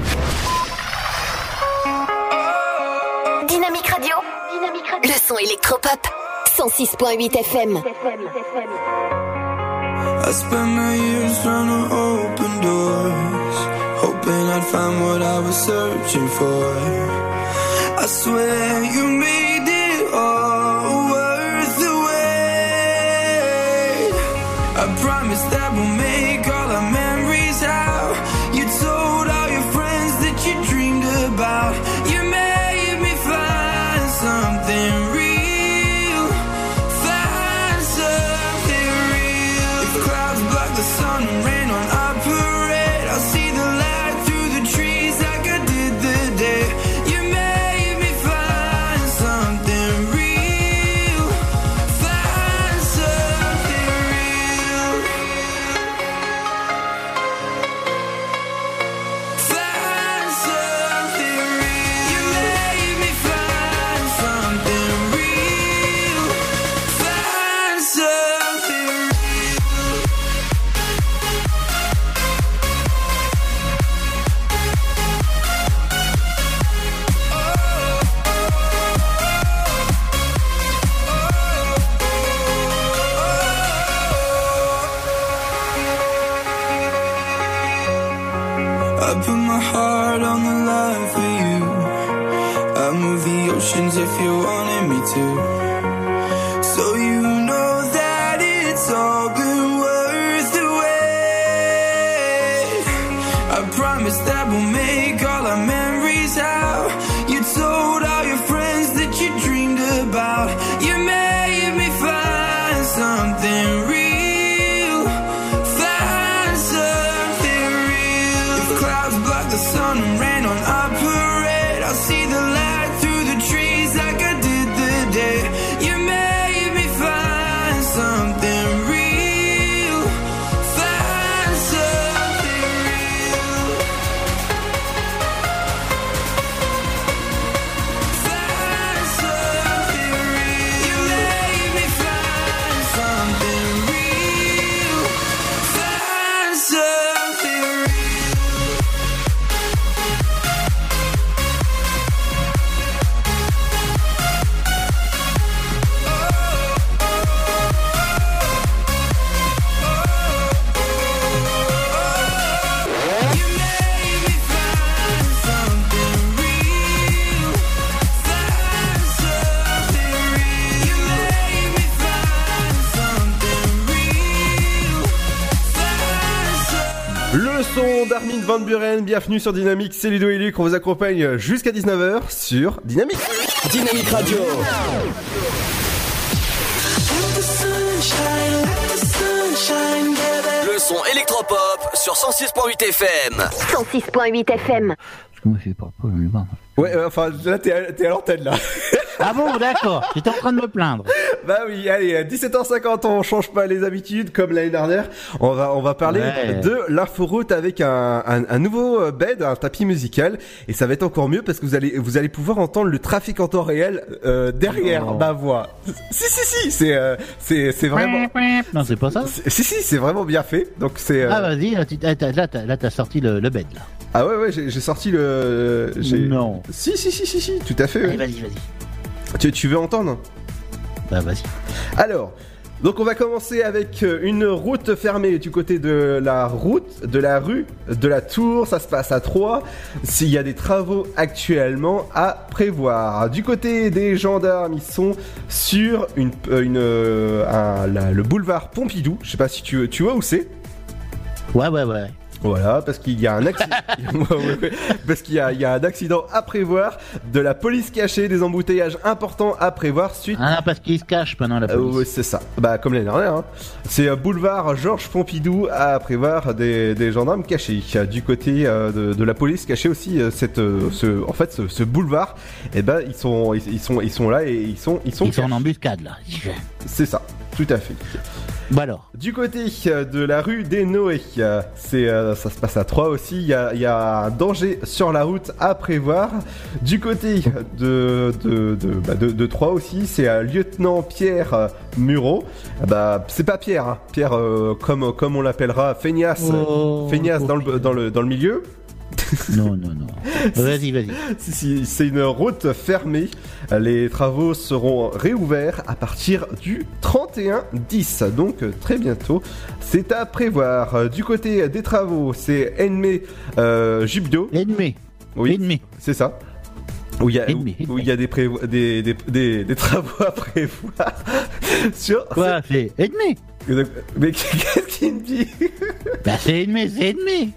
Dynamique Radio. Le son électropop. 106.8 FM. I spent my years trying to open doors, hoping I'd find what I was searching for. I swear you Buren, bienvenue sur Dynamique, c'est Ludo et Luc, on vous accompagne jusqu'à 19h sur Dynamique. Dynamique Radio. Le son électropop sur 106.8 FM. 106.8 FM. Je fais pas pas. Ouais, euh, enfin là t'es à, t'es à l'antenne là. <laughs> Ah bon, d'accord. J'étais en train de me plaindre. bah oui, allez, à 17h50, on change pas les habitudes comme l'année dernière. On va, on va parler Ouais. de l'inforoute avec un, un, un nouveau euh, bed, un tapis musical, et ça va être encore mieux parce que vous allez, vous allez pouvoir entendre le trafic en temps réel euh, derrière Oh. ma voix. Si si si, c'est, euh, c'est, c'est vraiment. Non, c'est pas ça. Si si, c'est vraiment bien fait. Donc c'est. euh, Ah vas-y, là, t'as- là, t'as là, t'as sorti le, le bed là. Ah ouais ouais, j'ai, sorti le. Non. Si si si si si, tout à fait. Allez, ouais. vas-y, vas-y. Tu, tu veux entendre Bah vas-y. Alors, donc on va commencer avec euh, une route fermée du côté de la route, de la rue, de la tour, ça se passe à 3. S'il y a des travaux actuellement à prévoir. Du côté des gendarmes, ils sont sur une, euh, une, euh, un- la- le boulevard Pompidou. Je sais pas si tu, tu vois où c'est. Ouais, ouais, ouais. Voilà, parce qu'il y a un accident. <laughs> <laughs> Parce qu'il y a, il y a un accident à prévoir, de la police cachée, des embouteillages importants à prévoir suite Ah, non, parce qu'il se cache pendant la euh, police. ouais, c'est ça. Bah, comme l'année dernière. Hein. C'est euh, boulevard Georges Pompidou à prévoir des, des gendarmes cachés. Du côté euh, de, de la police cachée aussi, euh, cette, euh, ce, en fait, ce, ce boulevard, eh ben, ils sont, ils, ils sont, ils sont là et ils sont, ils sont. Ils sont en embuscade là. <laughs> C'est ça, tout à fait. Bah alors. Du côté euh, de la rue des Noé, euh, c'est, euh, ça se passe à 3 aussi. Il y a, il y a un danger sur la route à prévoir. Du côté de de de, bah, de, de Troyes aussi, c'est euh, lieutenant Pierre Murau. Ah Bah c'est pas Pierre, hein. Pierre euh, comme comme on l'appellera, feignasse, Oh, feignasse dans le dans le dans le milieu. <laughs> Non, non, non. Vas-y, vas-y. C'est une route fermée. Les travaux seront réouverts à partir du 31-10, donc très bientôt. C'est à prévoir. Du côté des travaux, c'est Ennemi euh, Jubdo. Ennemi. Oui, Ennemi. c'est ça. Où il y a, Ennemi, où, où il y a des, prévo- des, des, des, des <laughs> travaux à prévoir. <laughs> Sur... Quoi C'est ennemi. Mais <laughs> qu'est-ce qu'il me dit Bah c'est ennemi, c'est ennemi.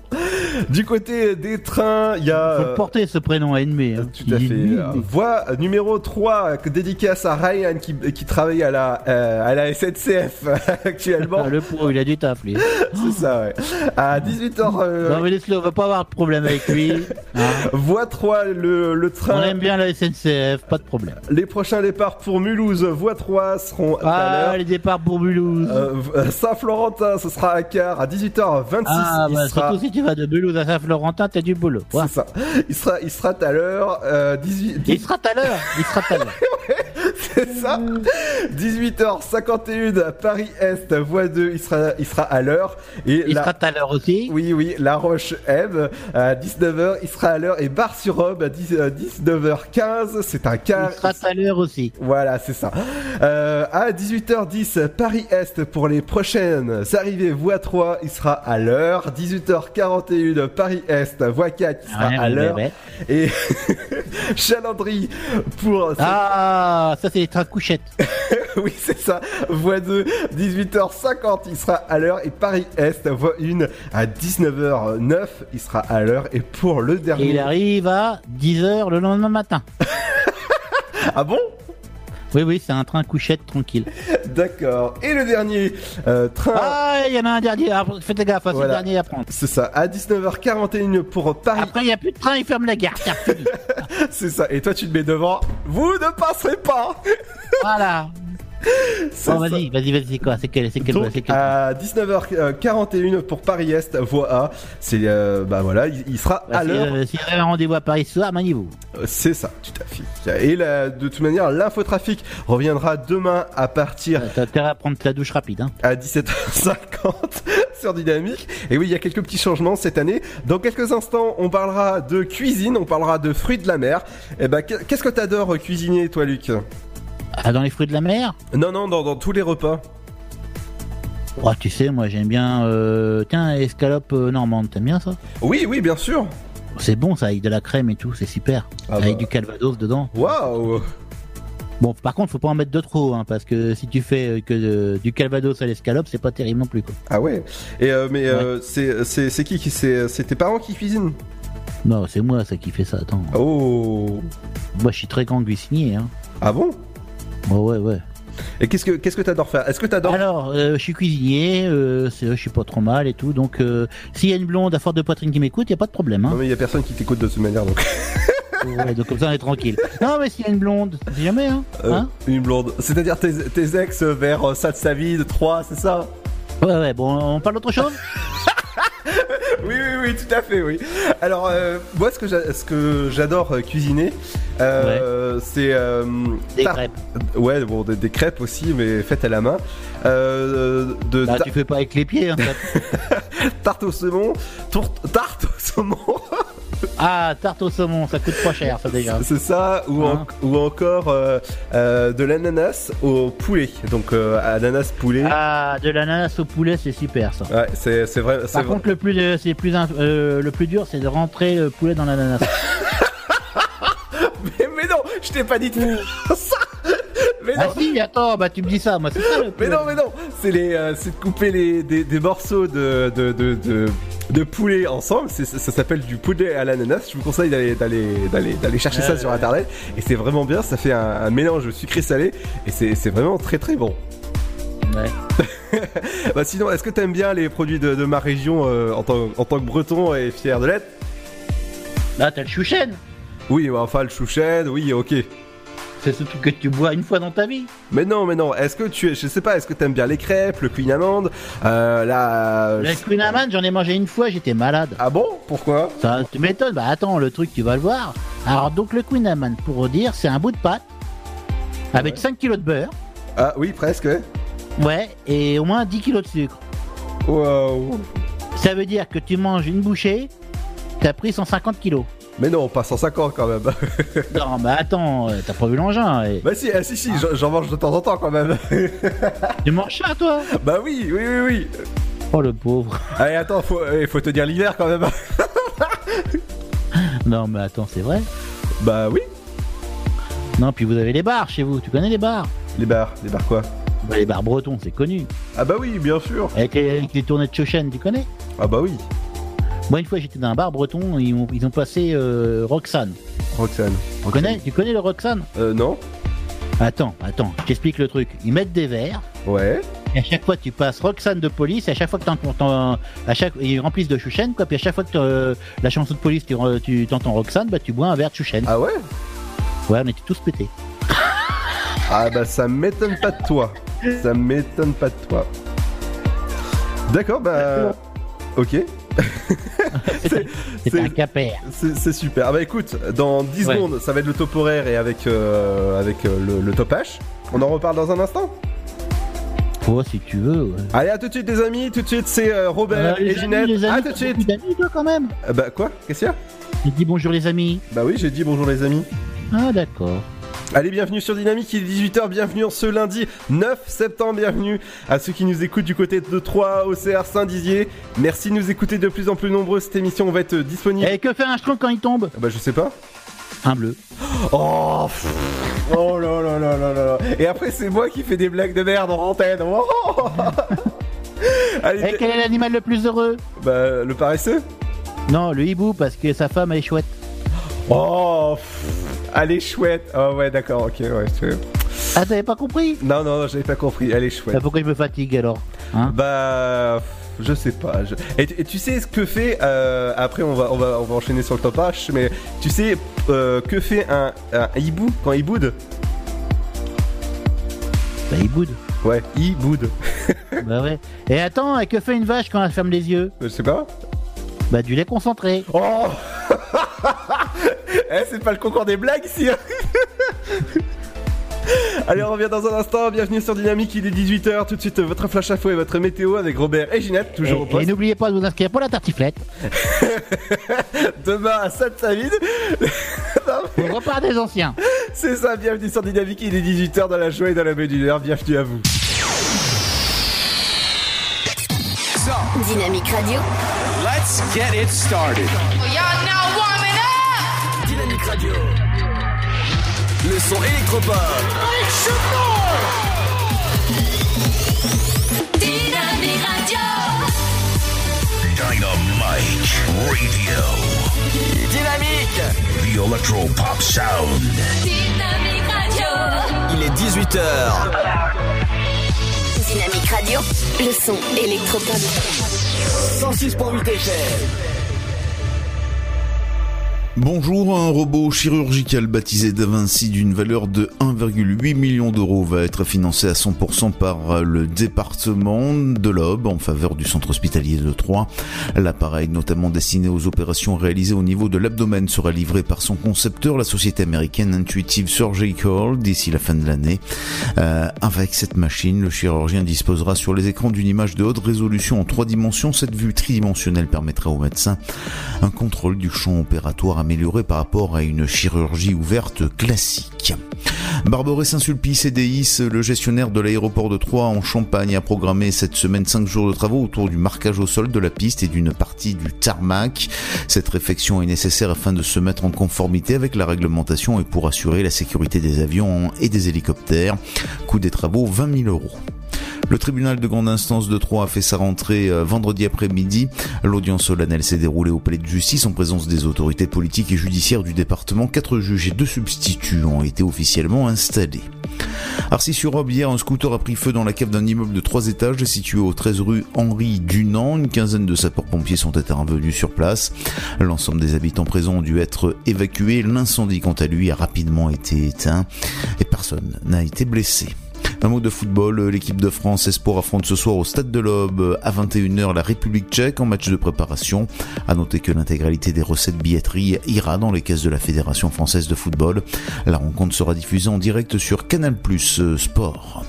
Du côté des trains, il y a... Faut euh, le porter ce prénom ennemi. hein. Tout à fait. Euh, Voie numéro 3, que dédicace à Ryan qui, qui travaille à la, euh, à la SNCF <laughs> actuellement. Ah, le pauvre, il a du taf, lui. <laughs> C'est ça, ouais. À 18h, euh, Non mais laisse-le, on va pas avoir de problème avec lui. Hein. voie 3, le, le On train. aime bien la SNCF, pas de problème. Les prochains départs pour Mulhouse, voie 3 seront à Ah, les départs pour Mulhouse. Euh, Saint-Florentin, ce sera à quart à 18h26. ah, il bah, sera... surtout si tu vas de Mulhouse à Saint-Florentin, t'as du boulot. Ouais. C'est ça. Il sera, il sera à l'heure. Euh, 18, Il sera à l'heure. Il sera à l'heure. <laughs> C'est ça. 18h51 Paris-Est, voie 2, il sera, il sera à l'heure. Et Il la- sera à l'heure aussi. Oui, oui, La Roche M à 19h, il sera à l'heure. Et Bar-sur-Aube à 10, euh, 19h15, c'est un Il quart. sera tout à l'heure aussi. Voilà, c'est ça. Euh, à 18h10, Paris-Est pour les prochaines arrivées, voie 3, il sera à l'heure. 18h41, Paris-Est, voie 4, il sera Ouais, à l'heure. ouais. Et <laughs> Chalandry pour... Ah, ça c'est les trains couchettes. <laughs> oui, c'est ça. Voie 2, 18h50, il sera à l'heure. Et Paris-Est, voie 1, à 19h09, il sera à l'heure. Et pour le Et dernier... il arrive à 10h le lendemain matin. <laughs> Ah bon? Oui, oui, c'est un train couchette tranquille. <laughs> D'accord. Et le dernier euh, train... Ah, il y en a un dernier. Ah, Faites gaffe, hein, c'est Voilà. le dernier à prendre. C'est ça, à 19h41 pour Paris. Après, il n'y a plus de train, il ferme la gare. <laughs> C'est ça, et toi tu te mets devant. Vous ne passerez pas voilà. <laughs> Bon, vas-y, vas-y, vas-y, c'est quoi C'est quel, c'est quel, Donc, c'est quel à 19h41 pour Paris-Est, voie A. C'est, euh, bah voilà, il, il sera Bah, à l'heure. euh, si vous avez un rendez-vous à Paris ce soir, maniez-vous. Euh, C'est ça, tout à fait. Et la- de toute manière, l'infotrafic reviendra demain à partir T'as intérêt à prendre ta douche rapide. Hein. à 17h50 <laughs> sur Dynamique. Et oui, il y a quelques petits changements cette année. Dans quelques instants, on parlera de cuisine, on parlera de fruits de la mer. Et ben, qu'est-ce que t'adores cuisiner, toi, Luc? Ah, dans les fruits de la mer Non, non, dans, dans tous les repas. Oh, tu sais, moi j'aime bien. Euh... Tiens, escalope euh, normande, t'aimes bien ça Oui, oui, bien sûr. C'est bon ça, avec de la crème et tout, c'est super. Ah avec bah. du calvados dedans. Waouh Bon, par contre, faut pas en mettre de trop, hein, parce que si tu fais euh, que euh, du calvados à l'escalope, c'est pas terrible non plus. Quoi. Ah ouais. Et euh, mais euh, c'est qui qui c'est c'est tes parents qui cuisinent? Non, c'est moi ça qui fait ça. Attends. Oh. Moi, je suis très grand cuisinier. Hein. Ah bon? Ouais, ouais, ouais. Et qu'est-ce que qu'est-ce que t'adores faire? Est-ce que t'adores? Alors, euh, je suis cuisinier, euh, je suis pas trop mal et tout, donc euh, s'il y a une blonde à forte de poitrine qui m'écoute, y a pas de problème. Hein. Non mais il y a personne qui t'écoute de toute manière donc. <laughs> Ouais, donc comme ça on est tranquille. Non, mais s'il y a une blonde, jamais, hein, Euh, hein une blonde. C'est-à-dire tes, tes ex vers euh, Salsavid 3, c'est ça? Ouais, ouais, bon, on parle d'autre chose <laughs> Oui, oui, oui, tout à fait, oui. Alors, euh, moi, ce que j'a- ce que j'adore euh, cuisiner, euh, c'est euh, Des crêpes. Ouais, bon, des, des crêpes aussi, mais faites à la main. De Bah, tu fais pas avec les pieds, hein, <laughs> tarte au saumon, tourte- tarte au saumon. <laughs> Ah, tarte au saumon, ça coûte pas cher, ça déjà. C'est ça, ou, en- Hein ou encore euh, euh, de l'ananas au poulet. Donc, euh, ananas poulet. Ah, de l'ananas au poulet, c'est super ça. Ouais, c'est c'est vrai. Par vrai. contre, le plus, c'est plus, le plus dur, c'est de rentrer le poulet dans l'ananas. <laughs> mais, mais non, je t'ai pas dit de faire <laughs> ça. Mais ah non. si, attends, bah tu me dis ça, moi c'est ça le Mais non, mais non, c'est les, euh, c'est de couper les, des, des morceaux de, de, de, de, de poulet ensemble. C'est- ça s'appelle du poulet à l'ananas. Je vous conseille d'aller, d'aller, d'aller, d'aller chercher ça Ouais, sur internet. Et c'est vraiment bien. Ça fait un, un mélange sucré-salé. Et c'est, c'est vraiment très très bon. Ouais. <laughs> Bah sinon, est-ce que t'aimes bien les produits de, de ma région euh, en, tant, en tant que breton et fier de l'être? Là, t'as le chouchen. Oui, bah, enfin le chouchen, oui, ok. C'est ce truc que tu bois une fois dans ta vie. Mais non, mais non. Est-ce que tu, es- je sais pas, est-ce que t'aimes bien les crêpes, le queen amande, euh, la. Le Queen Amman, j'en ai mangé une fois, j'étais malade. Ah bon? Pourquoi? Ça, tu m'étonnes. Bah attends, le truc, tu vas le voir. Alors, donc, le Queen Amman, pour dire, c'est un bout de pâte avec 5 kilos de beurre. Ah oui, presque. ouais. Ouais, et au moins 10 kilos de sucre. Wow. Ça veut dire que tu manges une bouchée, t'as pris 150 kilos. Mais non, pas 150 quand même. <laughs> Non, bah attends, euh, t'as pas vu l'engin. et- bah si, ah, si, si, j'en- j'en mange de temps en temps quand même. <laughs> Tu manges ça, toi? Bah oui, oui, oui, oui. Oh, le pauvre. Allez, attends, faut, il faut te dire l'hiver quand même. <laughs> Non, mais attends, c'est vrai. bah oui. Non, puis vous avez les bars chez vous. Tu connais les bars? Les bars, les bars quoi? Bah, Les bars bretons, c'est connu. Ah bah oui, bien sûr. Avec les, avec les tournées de Chouchen, tu connais? Ah bah oui. Moi, une fois, j'étais dans un bar breton, ils ont, ils ont passé euh, Roxane. Roxane. Tu connais, tu connais le Roxane? Euh, non Attends, attends, je t'explique le truc. Ils mettent des verres, Ouais. et à chaque fois, tu passes Roxane de police, et à chaque fois que t'entends, t'en- à chaque, ils remplissent de Chouchen, quoi, puis à chaque fois que t'as- la chanson de police, tu, t'entends Roxane, bah, tu bois un verre de Chouchen. Ah ouais? Ouais, on était tous pétés. Ah bah ça m'étonne pas de toi. Ça m'étonne pas de toi. D'accord, bah. Ok. <laughs> C'est- un capère. C'est super. Ah bah écoute, dans 10 Ouais. secondes, ça va être le top horaire et avec, euh, avec euh, le, le top H. On en reparle dans un instant Oh, si tu veux. ouais. Allez, à tout de suite, les amis. Tout de suite, c'est euh, Robert et amis, Ginette. amis, À tout de suite. d'amis, toi, quand même. Bah quoi? Qu'est-ce qu'il y a? J'ai dit bonjour, les amis. Bah oui, j'ai dit bonjour, les amis. Ah, d'accord. Allez, bienvenue sur Dynamique, il est 18h, bienvenue en ce lundi 9 septembre, bienvenue à ceux qui nous écoutent du côté de Troyes, OCR, Saint-Dizier. Merci de nous écouter de plus en plus nombreux, cette émission va être disponible. Et que fait un schtroumpf quand il tombe Bah je sais pas. Un bleu. Oh, pff. oh là là là là là là. Et après c'est moi qui fais des blagues de merde en antenne. Oh. <laughs> Allez, Et quel est l'animal le plus heureux bah le paresseux Non, le hibou, parce que sa femme elle est chouette. Oh, pff. elle est chouette. Oh ouais d'accord, ok, ouais. c'est- Ah, t'avais pas compris? Non non, non, j'avais pas compris, elle est chouette. Bah, Pourquoi je me fatigue alors? Hein? Bah, je sais pas. je- Et, tu- et tu sais ce que fait euh, Après, on va, on va, on va enchaîner sur le top H. Mais tu sais euh, que fait un, un hibou quand il boude? Bah, il boude. Ouais, il boude. <laughs> bah ouais. Et attends, et que fait une vache quand elle ferme les yeux? Je sais pas. Bah, du lait concentré. Oh Eh, c'est pas le concours des blagues ici. hein. Allez, on revient dans un instant. Bienvenue sur Dynamique, il est 18h. Tout de suite, votre flash info et votre météo avec Robert et Ginette, toujours au Et, et poste. n'oubliez pas de vous inscrire pour la tartiflette. <laughs> Demain à Sainte-Savine. <laughs> On repart des anciens. C'est ça, bienvenue sur Dynamique, il est 18h dans la joie et dans la humeur. Bienvenue à vous. Dynamique Radio. Let's get it started. Dynamique Radio. Le son électropop. Dynamique Radio. Dynamite Radio. Dynamique. The Electro Pop Sound. Dynamique Radio. Il est 18h. Dynamique Radio, le son électropop. 106.8 FM. Bonjour, un robot chirurgical baptisé Da Vinci d'une valeur de 1,8 million d'euros va être financé à 100% par le département de l'Aube en faveur du centre hospitalier de Troyes. L'appareil, notamment destiné aux opérations réalisées au niveau de l'abdomen, sera livré par son concepteur, la société américaine Intuitive Surgical, d'ici la fin de l'année. Euh, avec cette machine, le chirurgien disposera sur les écrans d'une image de haute résolution en trois dimensions. Cette vue tridimensionnelle permettra aux médecins un contrôle du champ opératoire amélioré par rapport à une chirurgie ouverte classique. Barboré Saint-Sulpice et Deis, le gestionnaire de l'aéroport de Troyes en Champagne, a programmé cette semaine 5 jours de travaux autour du marquage au sol de la piste et d'une partie du tarmac. Cette réflexion est nécessaire afin de se mettre en conformité avec la réglementation et pour assurer la sécurité des avions et des hélicoptères. Coût des travaux 20 000 euros. Le tribunal de grande instance de Troyes a fait sa rentrée euh, vendredi après-midi. L'audience solennelle s'est déroulée au palais de justice en présence des autorités politiques et judiciaires du département. Quatre juges et deux substituts ont été officiellement installés. Arcis-sur-Aube, hier, un scooter a pris feu dans la cave d'un immeuble de trois étages situé au 13 rue Henri Dunant. Une quinzaine de sapeurs-pompiers sont intervenus sur place. L'ensemble des habitants présents ont dû être évacués. L'incendie, quant à lui, a rapidement été éteint et personne n'a été blessé. Un mot de football, l'équipe de France Espoir affronte ce soir au Stade de l'Aube à 21h la République tchèque en match de préparation. À noter que l'intégralité des recettes billetterie ira dans les caisses de la Fédération française de football. La rencontre sera diffusée en direct sur Canal Plus Sport.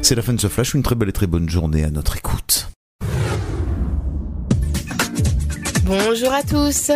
C'est la fin de ce flash, une très belle et très bonne journée à notre écoute. Bonjour à tous.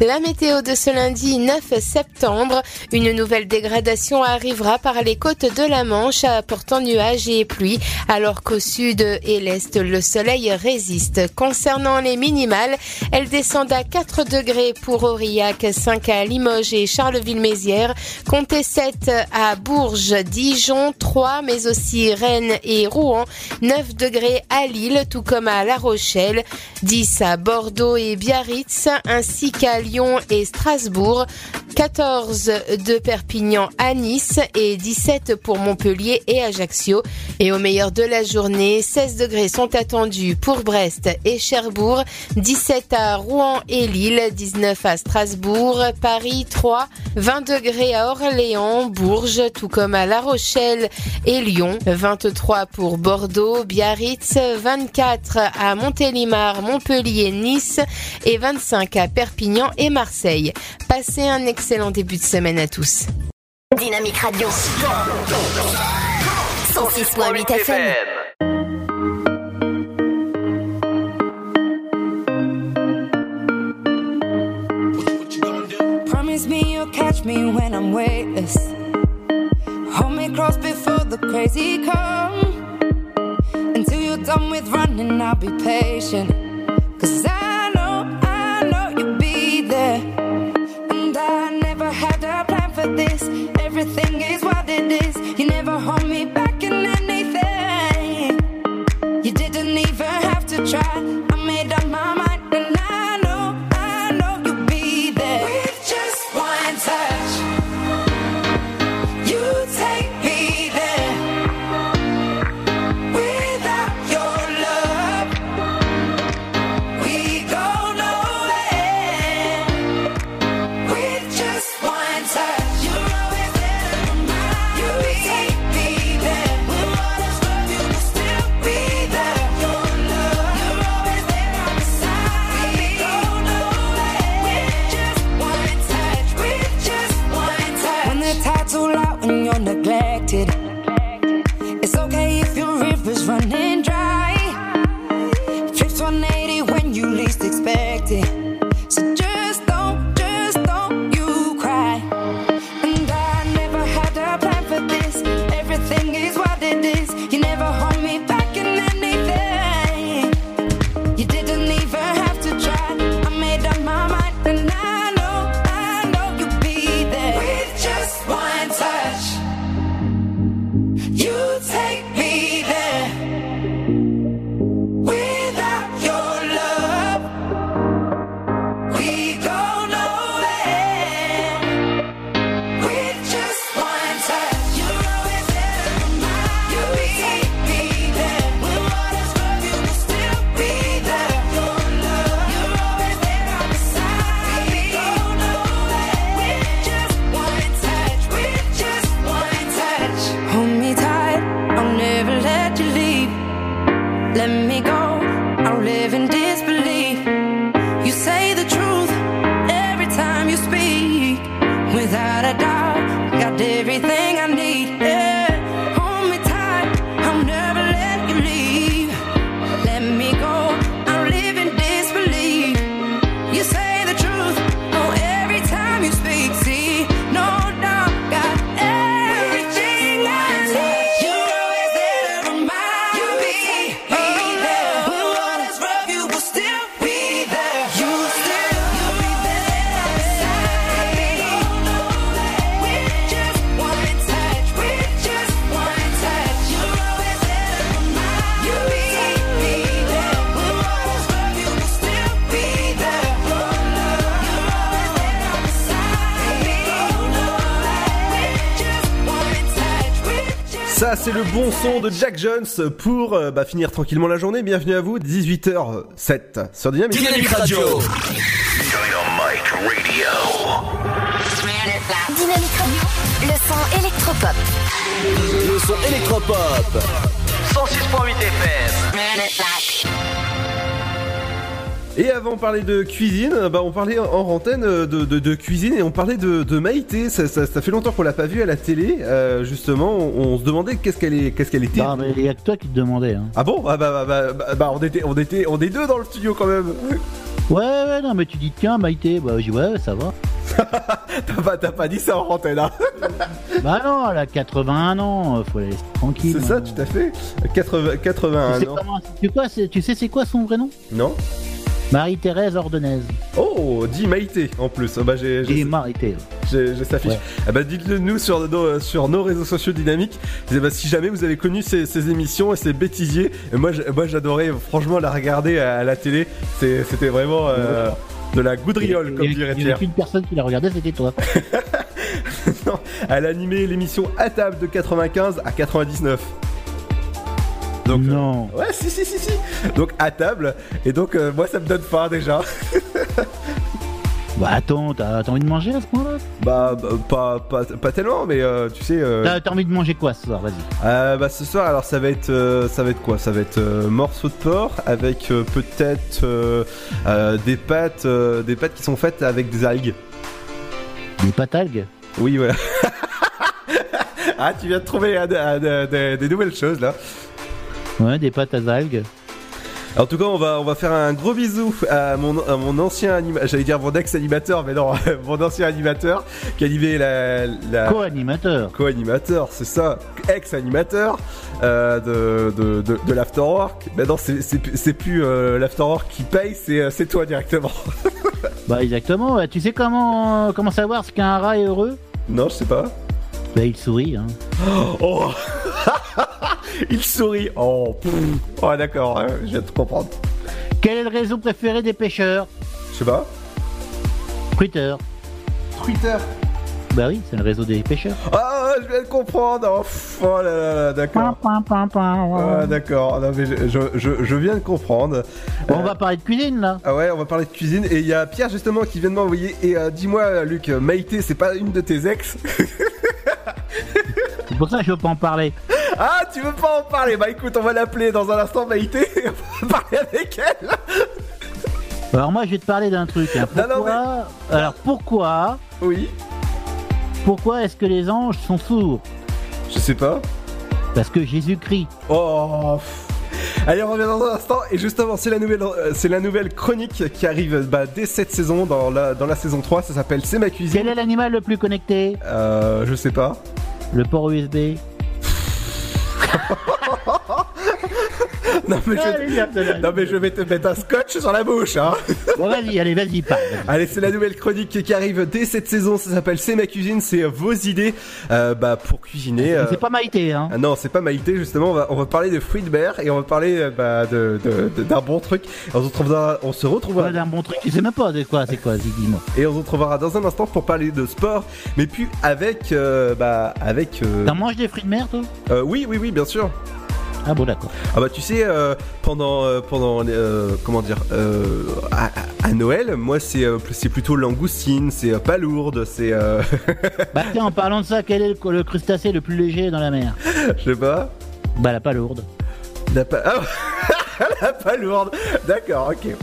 La météo de ce lundi 9 septembre, une nouvelle dégradation arrivera par les côtes de la Manche apportant nuages et pluie, alors qu'au sud et l'est, le soleil résiste. Concernant les minimales, elles descendent à 4 degrés pour Aurillac, 5 à Limoges et Charleville-Mézières, comptez 7 à Bourges, Dijon, 3, mais aussi Rennes et Rouen, 9 degrés à Lille, tout comme à La Rochelle, 10 à Bordeaux et Biarritz, ainsi qu'à Lyon et Strasbourg, 14 de Perpignan à Nice et 17 pour Montpellier et Ajaccio. Et au meilleur de la journée, 16 degrés sont attendus pour Brest et Cherbourg, 17 à Rouen et Lille, 19 à Strasbourg, Paris 3, 20 degrés à Orléans, Bourges, tout comme à La Rochelle et Lyon, 23 pour Bordeaux, Biarritz, 24 à Montélimar, Montpellier, Nice et 25 à Perpignan et Marseille. Passez un excellent début de semaine à tous. Dynamique Radio. 106.8 FM. Promise me you'll catch me when I'm weightless. Hold me close before the crazy come. Until you're done with running, I'll be patient. Cause I for this. Everything is what it is. You never hold me back in anything. You didn't even have to try. Son de Jack Jones pour euh, bah, finir tranquillement la journée. Bienvenue à vous, 18h07 sur Dynamic, Dynamic Radio. Dynamic Radio. Dynamique Radio, le son électropop. Le son électropop. 106.8 FM. Et avant de parler de cuisine, bah, on parlait en antenne de, de- de cuisine et on parlait de, de Maïté. Ça, ça- ça fait longtemps qu'on l'a pas vue à la télé. euh, justement, on, on se demandait qu'est-ce qu'elle est, qu'est-ce qu'elle était. Non, mais il y a que toi qui te demandais. Hein. Ah bon? Ah bah, bah, bah, bah, bah, on était, on était, on est deux dans le studio quand même. Ouais, ouais, non, mais tu dis tiens, Maïté, bah, je dis ouais, ça va. <laughs> T'as pas, t'as pas dit ça en antenne, hein? <laughs> Bah non, elle a 81 ans, euh, faut la laisser tranquille. C'est ça, maintenant. tout à fait. 80, 81 Tu sais, ans. comment- tu, quoi, tu sais c'est quoi son vrai nom? Non Marie-Thérèse Ordenaise. Oh, dit Maïté en plus. Ah Bah, j'ai, j'ai- Et Maïté. J'ai j'ai sa fiche. Ouais. Ah bah dites-le nous sur nos, sur nos réseaux sociaux dynamiques. Et bah, si jamais vous avez connu ces, ces émissions et ces bêtisiers, et moi j'adorais franchement la regarder à, la télé. C'est- C'était vraiment euh, de la goudriole comme dirait il y Pierre. avait qu'une personne qui la regardait, c'était toi. <laughs> Non, Elle animait l'émission à table de 95 à 99. Donc, euh, non. ouais, si, si, si, si. Donc à table. Et donc euh, moi ça me donne faim déjà. Bah attends, t'as envie de manger à ce moment-là Bah, bah, pas, pas, pas tellement, mais euh, tu sais. euh, T'as envie de manger quoi ce soir? Vas-y. Euh, bah ce soir alors ça va être ça va être quoi? Ça va être morceaux de porc avec peut-être des pâtes des pâtes qui sont faites avec des algues. Des pâtes algues? Oui voilà. <laughs> ah tu viens de trouver de- de- de- des nouvelles choses là. Ouais, des pâtes à algues. En tout cas on va on va faire un gros bisou à mon, à mon ancien animateur, j'allais dire mon ex-animateur mais non <laughs> mon ancien animateur qui animait la, la... Co-animateur. Co-animateur, c'est ça. Ex-animateur euh, de, de, de, de l'Afterwork. Maintenant, c'est- c'est plus- c'est plus euh, l'Afterwork qui paye, c'est euh, toi directement. <laughs> Bah exactement. Tu sais comment comment savoir ce qu'un rat est heureux? Non, je sais pas. Bah il sourit. Hein. Oh <laughs> Il sourit. Oh, pff. oh d'accord, hein, je viens de comprendre. Quel est le réseau préféré des pêcheurs? Je sais pas. Twitter. Twitter. Bah oui, c'est le réseau des pêcheurs. Ah, je viens de comprendre. Oh, oh là là là, d'accord. Ah, d'accord. Non, mais je, je, je- je viens de comprendre. Bon, Euh, on va parler de cuisine là. Ah ouais, on va parler de cuisine et il y a Pierre justement qui vient de m'envoyer et euh, dis-moi Luc, Maïté c'est pas une de tes ex? <laughs> pour ça que je veux pas en parler. Ah tu veux pas en parler Bah écoute on va l'appeler dans un instant Maïté et <laughs> on va parler avec elle Alors moi je vais te parler d'un truc. hein. Non, non, Pourquoi Alors pourquoi Oui Pourquoi est-ce que les anges sont sourds Je sais pas. Parce que Jésus-Christ. Oh. Allez on revient dans un instant et justement c'est la nouvelle euh, c'est la nouvelle chronique qui arrive bah, dès cette saison dans la, dans la saison 3 ça s'appelle C'est ma cuisine Quel est l'animal le plus connecté? Euh je sais pas Le port USB. <laughs> Non mais, je... Non mais vais te mettre un scotch sur la bouche hein Bon, vas-y, allez, vas-y, parle. Allez, c'est la nouvelle chronique qui arrive dès cette saison. Ça s'appelle C'est ma cuisine. C'est vos idées euh, bah, pour cuisiner. euh. C'est pas Maïté, hein. Ah non, c'est pas Maïté justement. On va, on va parler de fruits de mer et on va parler euh, bah, de, de- de- d'un bon truc. Et on se retrouvera, on se retrouvera Ouais, d'un bon truc. Tu sais même pas de quoi, c'est quoi, Ziggy, moi. et on se retrouvera dans un instant pour parler de sport, mais puis avec euh, bah avec. euh, T'en manges des fruits de mer, toi? Euh, oui, oui, oui, bien sûr. Ah bon, d'accord. Ah bah tu sais euh, pendant euh, pendant euh, comment dire à, Noël moi c'est c'est plutôt langoustine c'est euh, palourde c'est <laughs> Bah, tiens, en parlant de ça, quel est le, le crustacé le plus léger dans la mer? Je sais pas. Bah, la palourde. la pa- ah, <laughs> la palourde d'accord ok.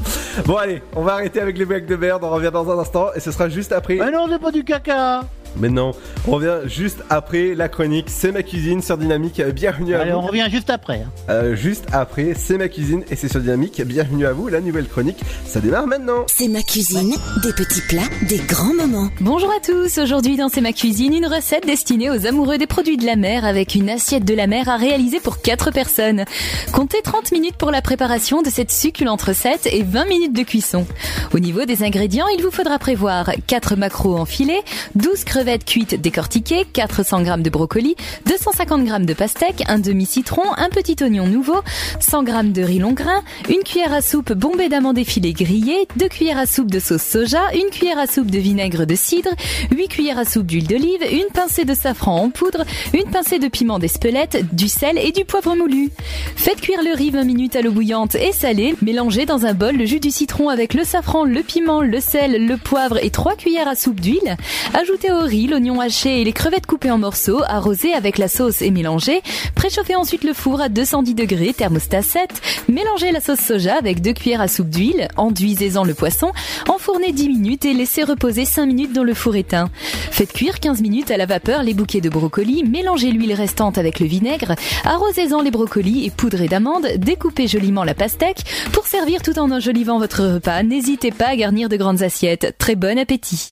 Bon allez on va arrêter avec les blagues de merde on revient dans un instant et ce sera juste après. Mais non, c'est pas du caca mais non on revient juste après la chronique c'est ma cuisine sur Dynamique bienvenue à Allez, vous on revient juste après. hein. Euh, juste après c'est ma cuisine et c'est sur Dynamique bienvenue à vous la nouvelle chronique ça démarre maintenant C'est ma cuisine, des petits plats, des grands moments. Bonjour à tous, aujourd'hui dans C'est ma cuisine, une recette destinée aux amoureux des produits de la mer avec une assiette de la mer à réaliser pour 4 personnes. Comptez 30 minutes pour la préparation de cette succulente recette et 20 minutes de cuisson. Au niveau des ingrédients, il vous faudra prévoir 4 maquereaux en filet, 12 crevettes cuites décortiquées, 400 g de brocoli, 250 g de pastèque, un demi-citron, un petit oignon nouveau, 100 g de riz long grain, une cuillère à soupe bombée d'amandes effilées grillées, 2 cuillères à soupe de sauce soja, une cuillère à soupe de vinaigre de cidre, 8 cuillères à soupe d'huile d'olive, une pincée de safran en poudre, une pincée de piment d'Espelette, du sel et du poivre moulu. Faites cuire le riz 20 minutes à l'eau bouillante et salée. Mélangez dans un bol le jus du citron avec le safran, le piment, le sel, le poivre et 3 cuillères à soupe d'huile. Ajoutez au riz l'oignon haché et les crevettes coupées en morceaux, arrosez avec la sauce et mélangez. Préchauffez ensuite le four à 210 degrés, thermostat 7. Mélangez la sauce soja avec 2 cuillères à soupe d'huile. Enduisez-en le poisson. Enfournez 10 minutes et laissez reposer 5 minutes dans le four éteint. Faites cuire 15 minutes à la vapeur les bouquets de brocolis. Mélangez l'huile restante avec le vinaigre. Arrosez-en les brocolis et poudrez d'amandes. Découpez joliment la pastèque. Pour servir tout en enjolivant votre repas, n'hésitez pas à garnir de grandes assiettes. Très bon appétit.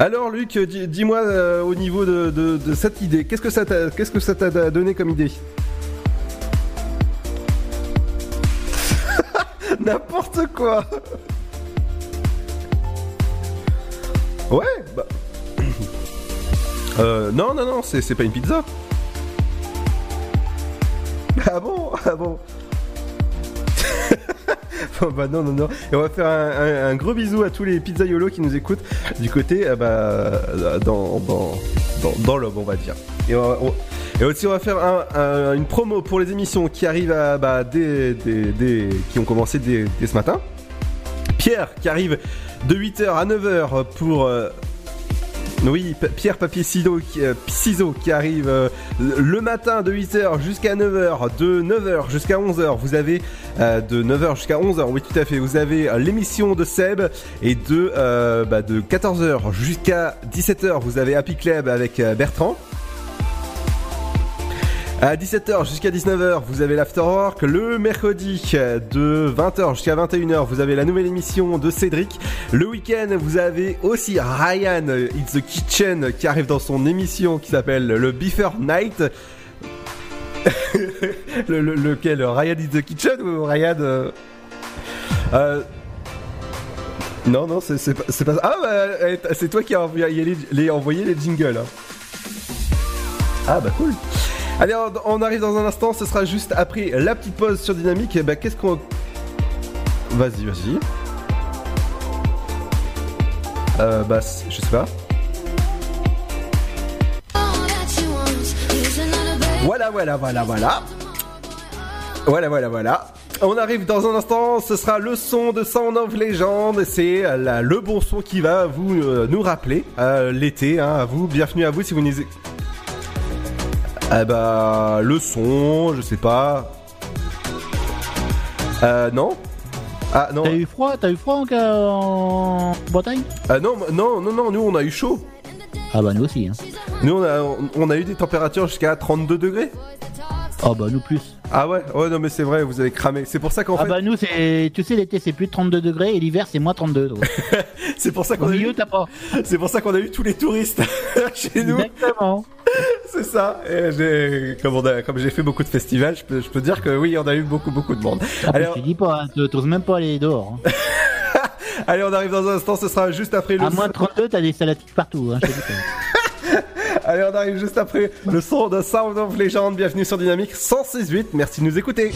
Alors Luc, dis- dis-moi euh, au niveau de, cette idée, qu'est-ce que ça t'a, donné comme idée? <laughs> N'importe quoi. Ouais. Bah. <coughs> Euh, non, non, non, c'est pas une pizza. Ah bon? Ah bon? <laughs> Bah non, non, non. Et on va faire un, gros bisou à tous les pizzaiolos qui nous écoutent du côté, euh, bah, euh, dans, dans, dans, on va dire. Et, aussi, on va faire un- un- une promo pour les émissions qui arrivent à, bah, dès, qui ont commencé dès, dès ce matin. Pierre qui arrive de 8h à 9h pour. euh, oui, Pierre Papier Ciseaux qui, euh, qui arrive euh, le matin de 8h jusqu'à 9h, de 9h jusqu'à 11h. Vous avez euh, de 9h jusqu'à 11h, oui tout à fait. Vous avez euh, l'émission de Seb et de, euh, bah, de 14h jusqu'à 17h, vous avez Happy Club avec euh, Bertrand. À 17h jusqu'à 19h, vous avez l'Afterwork. Le mercredi, de 20h jusqu'à 21h, vous avez la nouvelle émission de Cédric. Le week-end, vous avez aussi Ryan It's the Kitchen qui arrive dans son émission qui s'appelle le Beefer Night. <laughs> le, le- lequel Ryan It's the Kitchen ou Ryan euh, euh, Non, non, c'est pas, pas ça. Ah, bah, euh, c'est toi qui as envoyé les, les- envoyé les jingles. hein. Ah, bah cool. Allez, on, arrive dans un instant, ce sera juste après la petite pause sur Dynamique. Et bah, qu'est-ce qu'on. Vas-y, vas-y. Euh, bah, je sais pas. Voilà, voilà, voilà, voilà. Voilà, voilà, voilà. On arrive dans un instant, ce sera le son de Sound of Legend. C'est euh, le bon son qui va vous euh, nous rappeler euh, l'été. Hein, à vous, bienvenue à vous si vous nous. Ah bah, le son, je sais pas. Euh, non Ah non. T'as eu froid T'as eu froid en, en Bretagne? Ah non, non, non, non, nous on a eu chaud. Ah bah nous aussi. Hein. Nous on a, on a eu des températures jusqu'à 32 degrés. Oh bah nous plus. Ah ouais Ouais, non, mais c'est vrai, vous avez cramé. C'est pour ça qu'en Ah fait. bah nous c'est, tu sais l'été c'est plus de 32 degrés et l'hiver c'est moins 32. donc. <laughs> C'est pour ça qu'on a milieu eu. pas. C'est pour ça qu'on a eu tous les touristes <laughs> chez nous. Exactement. <laughs> C'est ça. Et comme on a- comme j'ai fait beaucoup de festivals, je peux, je peux dire que oui, on a eu beaucoup, beaucoup de monde. Ah, Allez, mais je te dis pas, hein, t'oses même pas aller dehors. hein. allez, on arrive dans un instant. Ce sera juste après le. À moins de 32 t'as des salatiques partout. Hein, je te dis pas. Allez, on arrive juste après le son de Sound of Legend. Bienvenue sur Dynamique 106.8. Merci de nous écouter.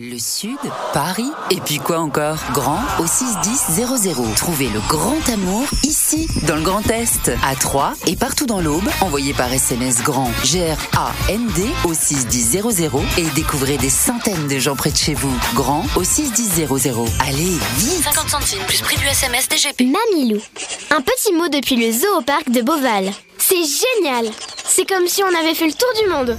Le Sud, Paris, et puis quoi encore? Grand au 61000. Trouvez le grand amour ici, dans le Grand Est, à Troyes et partout dans l'Aube. Envoyez par SMS grand G-R-A-N-D au 61000 et découvrez des centaines de gens près de chez vous. Grand au 61000. Allez, vite 50 centimes plus prix du SMS DGP. Mamilou. Un petit mot depuis le zoo au parc de Beauval. C'est génial C'est comme si on avait fait le tour du monde.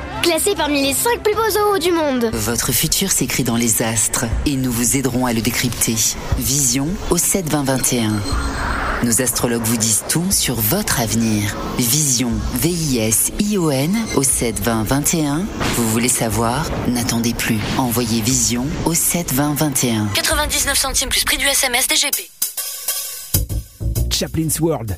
Classé parmi les 5 plus beaux zoos du monde. Votre futur s'écrit dans les astres et nous vous aiderons à le décrypter. Vision au 7 20 21. Nos astrologues vous disent tout sur votre avenir. Vision, V-I-S-I-O-N au 7 20 21. Vous voulez savoir? N'attendez plus. Envoyez Vision au 7 20 21. 99 centimes plus prix du SMS DGP. Chaplin's World.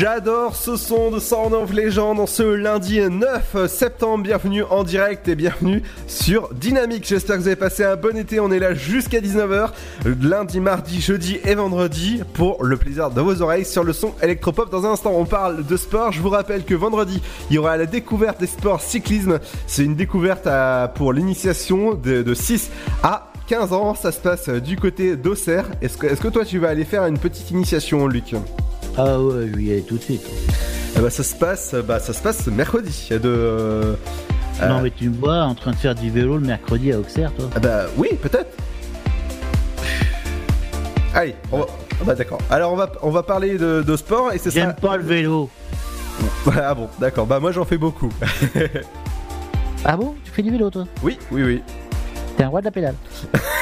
J'adore ce son de Sound of Legend en ce lundi 9 septembre. Bienvenue en direct et bienvenue sur Dynamique. J'espère que vous avez passé un bon été. On est là jusqu'à 19h, lundi, mardi, jeudi et vendredi pour le plaisir de vos oreilles sur le son électropop. Dans un instant, on parle de sport. Je vous rappelle que vendredi, il y aura la découverte des sports cyclisme. C'est une découverte pour l'initiation de, de 6 à 15 ans. Ça se passe du côté d'Auxerre. Est-ce que toi, tu vas aller faire une petite initiation, Luc? Ah ouais, je vais y aller tout de suite. Eh bah, ça se passe, bah, ça se passe mercredi. De, euh, Non, euh, mais tu me vois en train de faire du vélo le mercredi à Auxerre, toi ah bah oui, peut-être. Allez, on va- ah bah d'accord. Alors on va, on va parler de, de sport et c'est ça. J'aime pas le vélo. Ah bon, d'accord. Bah moi j'en fais beaucoup. <laughs> Ah bon? Tu fais du vélo, toi? Oui, oui, oui. T'es un roi de la pédale. <laughs>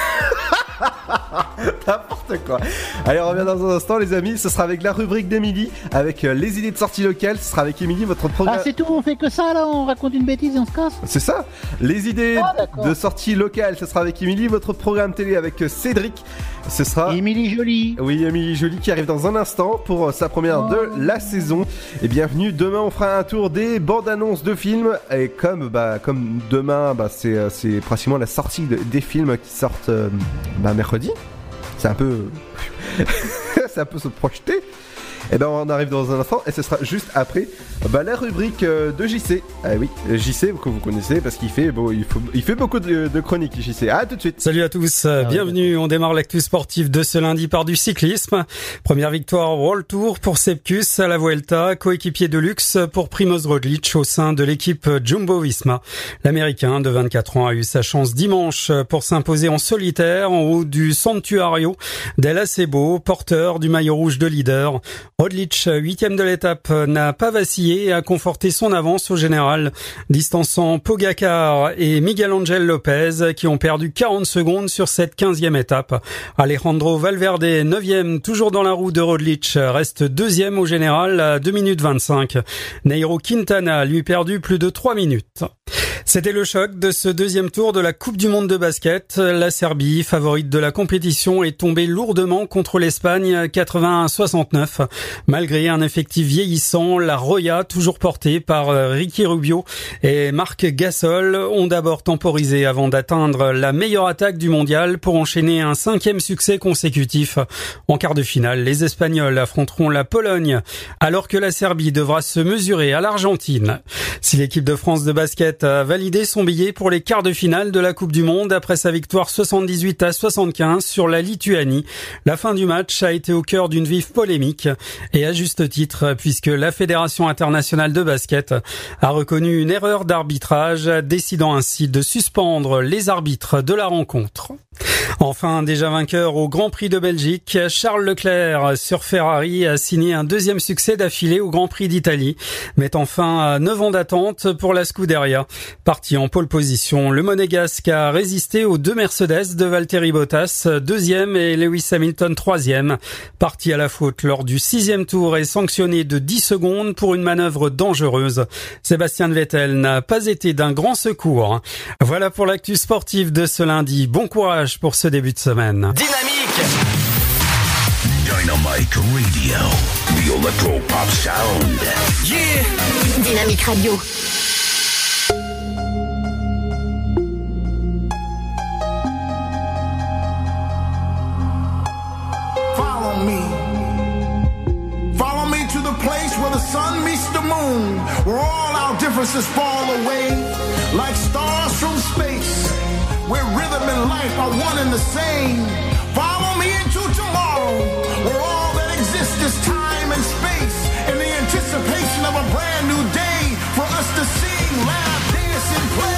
<laughs> N'importe quoi. Allez, on revient dans un instant, les amis. Ce sera avec la rubrique d'Emilie, avec euh, les idées de sortie locale. Ce sera avec Émilie, votre programme. Ah, c'est tout, on fait que ça là, on raconte une bêtise et on se casse C'est ça Les idées Ah, de sortie locale, ce sera avec Émilie, votre programme télé avec euh, Cédric. Ce sera. Émilie Jolie. Oui, Émilie Jolie qui arrive dans un instant pour euh, sa première Oh. de la saison. Et bienvenue. Demain, on fera un tour des bandes annonces de films. Et comme, bah, comme demain, bah, c'est, euh, c'est pratiquement la sortie de- des films qui sortent euh, bah, mercredi. C'est un peu. <laughs> c'est un peu se projeter. Et ben on arrive dans un instant et ce sera juste après bah, la rubrique euh, de JC. Ah oui, JC que vous connaissez parce qu'il fait, bon, il, faut- il fait beaucoup de, de chroniques JC. À tout de suite. Salut à tous, euh, bienvenue. On démarre l'actu sportif de ce lundi par du cyclisme. Première victoire World Tour pour Sepkus à la Vuelta, coéquipier de luxe pour Primoz Roglic au sein de l'équipe Jumbo-Visma. L'Américain de 24 ans a eu sa chance dimanche pour s'imposer en solitaire en haut du Santuario del Acebo, porteur du maillot rouge de leader. Roglic, huitième de l'étape, n'a pas vacillé et a conforté son avance au général, distançant Pogacar et Miguel Angel Lopez qui ont perdu 40 secondes sur cette quinzième étape. Alejandro Valverde, neuvième, toujours dans la roue de Roglic, reste deuxième au général à 2 minutes 25. Nairo Quintana lui perdu plus de 3 minutes. C'était le choc de ce deuxième tour de la Coupe du Monde de basket. La Serbie, favorite de la compétition, est tombée lourdement contre l'Espagne 81-69. Malgré un effectif vieillissant, la Roya, toujours portée par euh, Ricky Rubio et Marc Gasol, ont d'abord temporisé avant d'atteindre la meilleure attaque du mondial pour enchaîner un cinquième succès consécutif. En quart de finale, les Espagnols affronteront la Pologne, alors que la Serbie devra se mesurer à l'Argentine. Si l'équipe de France de basket validé son billet pour les quarts de finale de la Coupe du Monde après sa victoire 78 à 75 sur la Lituanie, la fin du match a été au cœur d'une vive polémique et à juste titre puisque la Fédération internationale de basket a reconnu une erreur d'arbitrage décidant ainsi de suspendre les arbitres de la rencontre. Enfin, déjà vainqueur au Grand Prix de Belgique, Charles Leclerc sur Ferrari a signé un deuxième succès d'affilée au Grand Prix d'Italie, mettant fin à 9 ans d'attente pour la Scuderia. Parti en pole position, le Monégasque a résisté aux deux Mercedes de Valtteri Bottas, deuxième et Lewis Hamilton troisième. Parti à la faute lors du sixième tour et sanctionné de 10 secondes pour une manœuvre dangereuse. Sébastien Vettel n'a pas été d'un grand secours. Voilà pour l'actu sportive de ce lundi. Bon courage pour ce début de semaine. Dynamique Radio. The Electro Pop Sound. Yeah! Dynamique Radio. Where all our differences fall away like stars from space, where rhythm and life are one and the same. Follow me into tomorrow, where all that exists is time and space, in the anticipation of a brand new day for us to sing, laugh, dance, and play.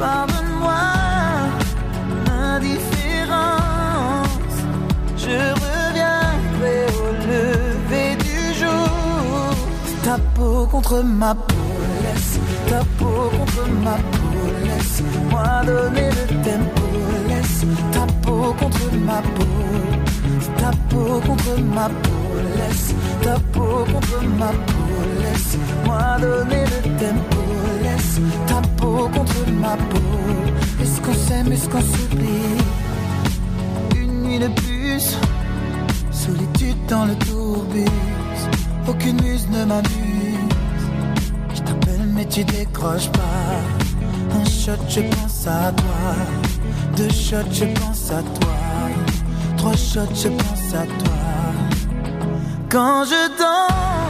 Pardonne-moi l'indifférence. Je reviendrai au lever du jour. Ta peau contre ma peau, laisse ta peau contre ma peau, laisse-moi donner le tempo, laisse. Ta peau contre ma peau, ta peau contre ma peau, laisse ta peau contre ma peau, laisse-moi donner le tempo, laisse contre ma peau. Est-ce qu'on s'aime, est-ce qu'on s'oublie? Une nuit de plus, solitude dans le tourbus, aucune muse ne m'amuse. Je t'appelle mais tu décroches pas. Un shot, je pense à toi. Deux shots, je pense à toi. Trois shots, je pense à toi. Quand je danse,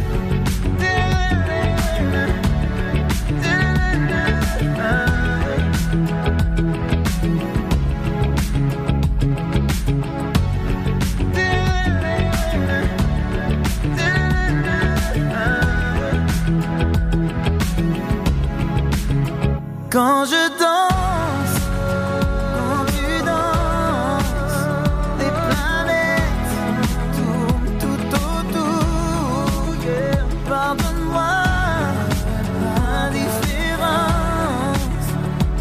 Quand je danse, quand tu danses, les planètes tournent tout autour. Pardonne-moi l'indifférence.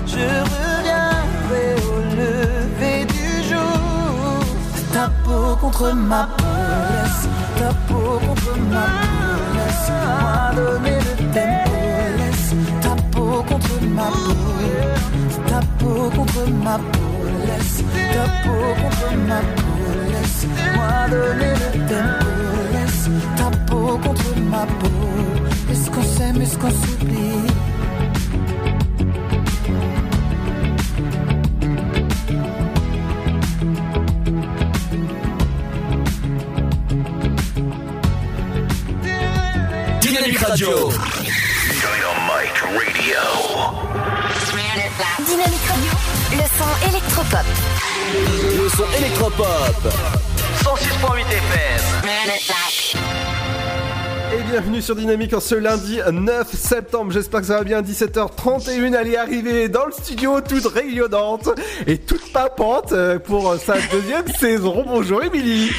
Je reviendrai au lever du jour. Ta peau contre ma peau, ma polis ma Moi donner le contre ma Est-ce qu'on s'aime, est-ce qu'on s'oublie Radio. Dynamite Radio. Radio. Le son électropop. Le son électropop. 106.8 FM. Et bienvenue sur Dynamique en ce lundi 9 septembre. J'espère que ça va bien. 17h31, elle est arrivée dans le studio toute rayonnante et toute papante euh, pour sa deuxième <laughs> saison. Bonjour Émilie.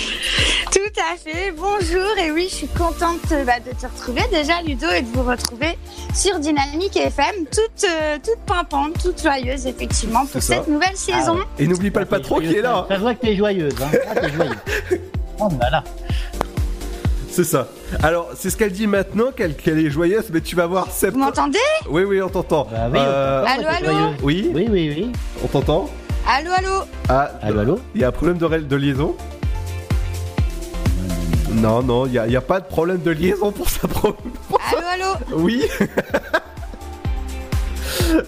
Tout à fait, bonjour et oui je suis contente euh, bah, de te retrouver déjà Ludo et de vous retrouver sur Dynamique FM, toute, euh, toute pimpante, toute joyeuse effectivement pour cette nouvelle saison. Et n'oublie pas le patron qui est là. Ça se voit que t'es joyeuse. Hein. Ah, joyeuse. <laughs> Oh là là. C'est ça. Alors, c'est ce qu'elle dit maintenant, qu'elle est joyeuse, mais tu vas voir Vous septembre. m'entendez? Oui, oui, on t'entend. Bah oui, Euh, Allô, allô? Oui, Oui, oui, oui. on t'entend? Allô, allô? Ah, Allô, allô? il y a un problème de liaison Non, non, il n'y a, pas de problème de liaison pour sa pro. Allô, allô Oui. <laughs>